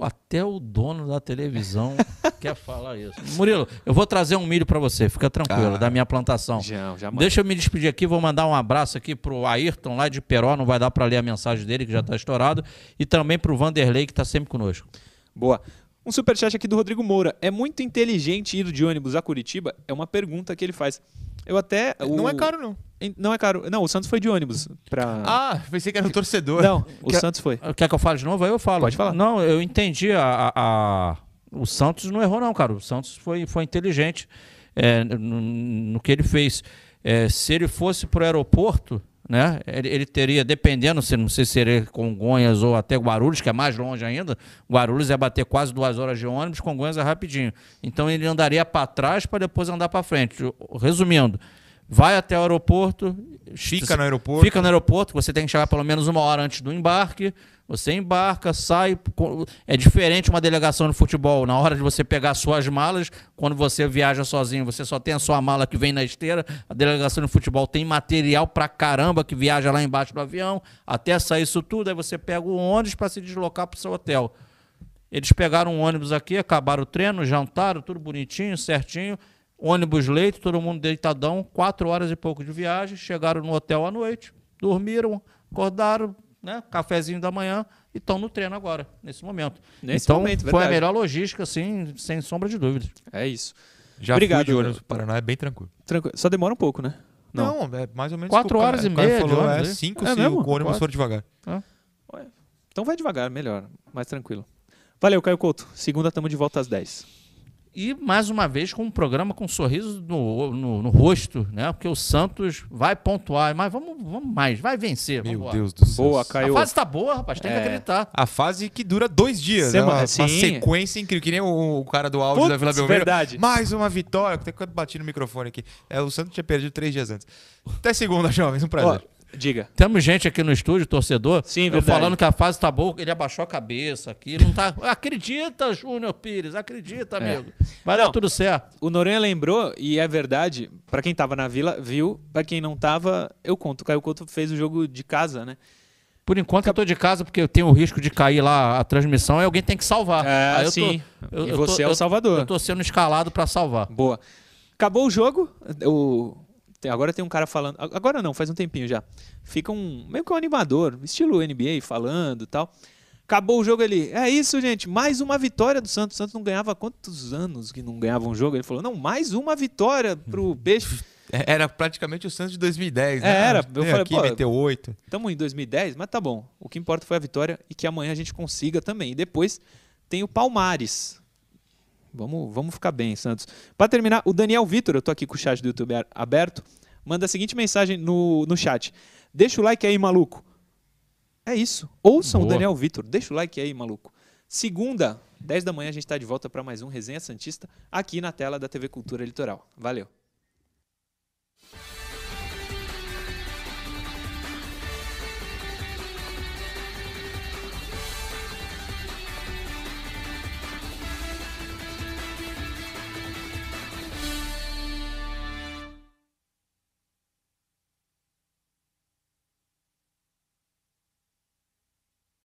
Até o dono da televisão quer falar isso. Murilo, eu vou trazer um milho pra você, fica tranquilo, Ah. da minha plantação. Já, já Deixa eu me despedir aqui, vou mandar um abraço aqui pro Ayrton lá de Peró, não vai dar pra ler a mensagem dele que já tá estourado, e também pro Vanderlei que tá sempre conosco. Boa. Um superchat aqui do Rodrigo Moura. É muito inteligente ir de ônibus a Curitiba? É uma pergunta que ele faz. Eu até. Não o- é caro, não. Não é caro. Não, o Santos foi de ônibus pra. Ah, pensei que era o torcedor. não, o que- Santos foi. Quer que eu fale de novo? Aí eu falo. Pode falar. Não, eu entendi. A, a- a- O Santos não errou, não, cara. O Santos foi, foi inteligente é, no, no que ele fez. É, se ele fosse para o aeroporto, né, ele, ele teria, dependendo, se, não sei se seria Congonhas ou até Guarulhos, que é mais longe ainda, Guarulhos é bater quase duas horas de ônibus, Congonhas é rapidinho. Então ele andaria para trás para depois andar para frente. Resumindo, vai até o aeroporto, Fica no aeroporto. Fica no aeroporto, você tem que chegar pelo menos uma hora antes do embarque. Você embarca, sai. É diferente uma delegação de futebol. Na hora de você pegar suas malas, quando você viaja sozinho, você só tem a sua mala que vem na esteira. A delegação de futebol tem material pra caramba que viaja lá embaixo do avião. Até sair isso tudo, aí você pega o ônibus para se deslocar pro seu hotel. Eles pegaram um ônibus aqui, acabaram o treino, jantaram, tudo bonitinho, certinho. Ônibus leito, todo mundo deitadão, quatro horas e pouco de viagem. Chegaram no hotel à noite, dormiram, acordaram, né? Cafezinho da manhã e estão no treino agora, nesse momento. Nesse então, momento, foi a verdade. melhor logística, assim, sem sombra de dúvidas. É isso. Já Obrigado. fui de ônibus pro Paraná, é bem tranquilo. Tranquilo. Só demora um pouco, né? Não, é mais ou menos... Quatro o cara- horas e meia de falou, ônibus, é cinco É se mesmo? o ônibus Quatro. for devagar. Então vai devagar, melhor. Mais tranquilo. Valeu, Caio Couto. Segunda, estamos de volta às 10. E mais uma vez com um programa com um sorriso no, no, no rosto, né? Porque o Santos vai pontuar, mas vamos, vamos mais, vai vencer. Meu vambora. Deus do céu. Boa, A Caio. fase tá boa, rapaz, tem que É. acreditar. A fase que dura dois dias. Sema- é uma, uma sim. sequência incrível. Que nem o, o cara do áudio Putz, da Vila Belmiro. verdade. Mais uma vitória. Até quando bati no microfone aqui. É, o Santos tinha perdido três dias antes. Até segunda, jovens. Um prazer. Ó, diga. Temos gente aqui no estúdio, torcedor, Sim, eu falando que a fase tá boa, ele abaixou a cabeça aqui, não tá... Acredita, Júnior Pires, acredita, É. amigo. Vai Não. dar tudo certo. O Noronha lembrou, e é verdade, pra quem tava na vila, viu. Pra quem não tava, eu conto. O Caio Couto fez o jogo de casa, né? Por enquanto eu tô de casa porque eu tenho o risco de cair lá a transmissão e alguém tem que salvar. É, Aí eu tô- sim. eu- e eu você tô- é o eu- salvador. Eu tô sendo escalado pra salvar. Boa. Acabou o jogo. O... Agora tem um cara falando. Agora não, faz um tempinho já. Fica um. meio que um animador, estilo NBA, falando e tal. Acabou o jogo ali. É isso, gente. Mais uma vitória do Santos. O Santos não ganhava há quantos anos que não ganhava um jogo? Ele falou: não, mais uma vitória pro Peixe. É, Era praticamente o Santos de 2010, né? É, era. Eu falei, aqui, pô, meteu oito. Estamos em 2010, mas tá bom. O que importa foi a vitória e que amanhã a gente consiga também. E depois tem o Palmares. Vamos, vamos ficar bem, Santos. Para terminar, o Daniel Vitor, eu tô aqui com o chat do YouTube aberto, manda a seguinte mensagem no, no chat. Deixa o like aí, maluco. É isso. Ouçam o Boa. Daniel Vitor. Deixa o like aí, maluco. Segunda, 10 da manhã, a gente está de volta para mais um Resenha Santista aqui na tela da TV Cultura Litoral. Valeu.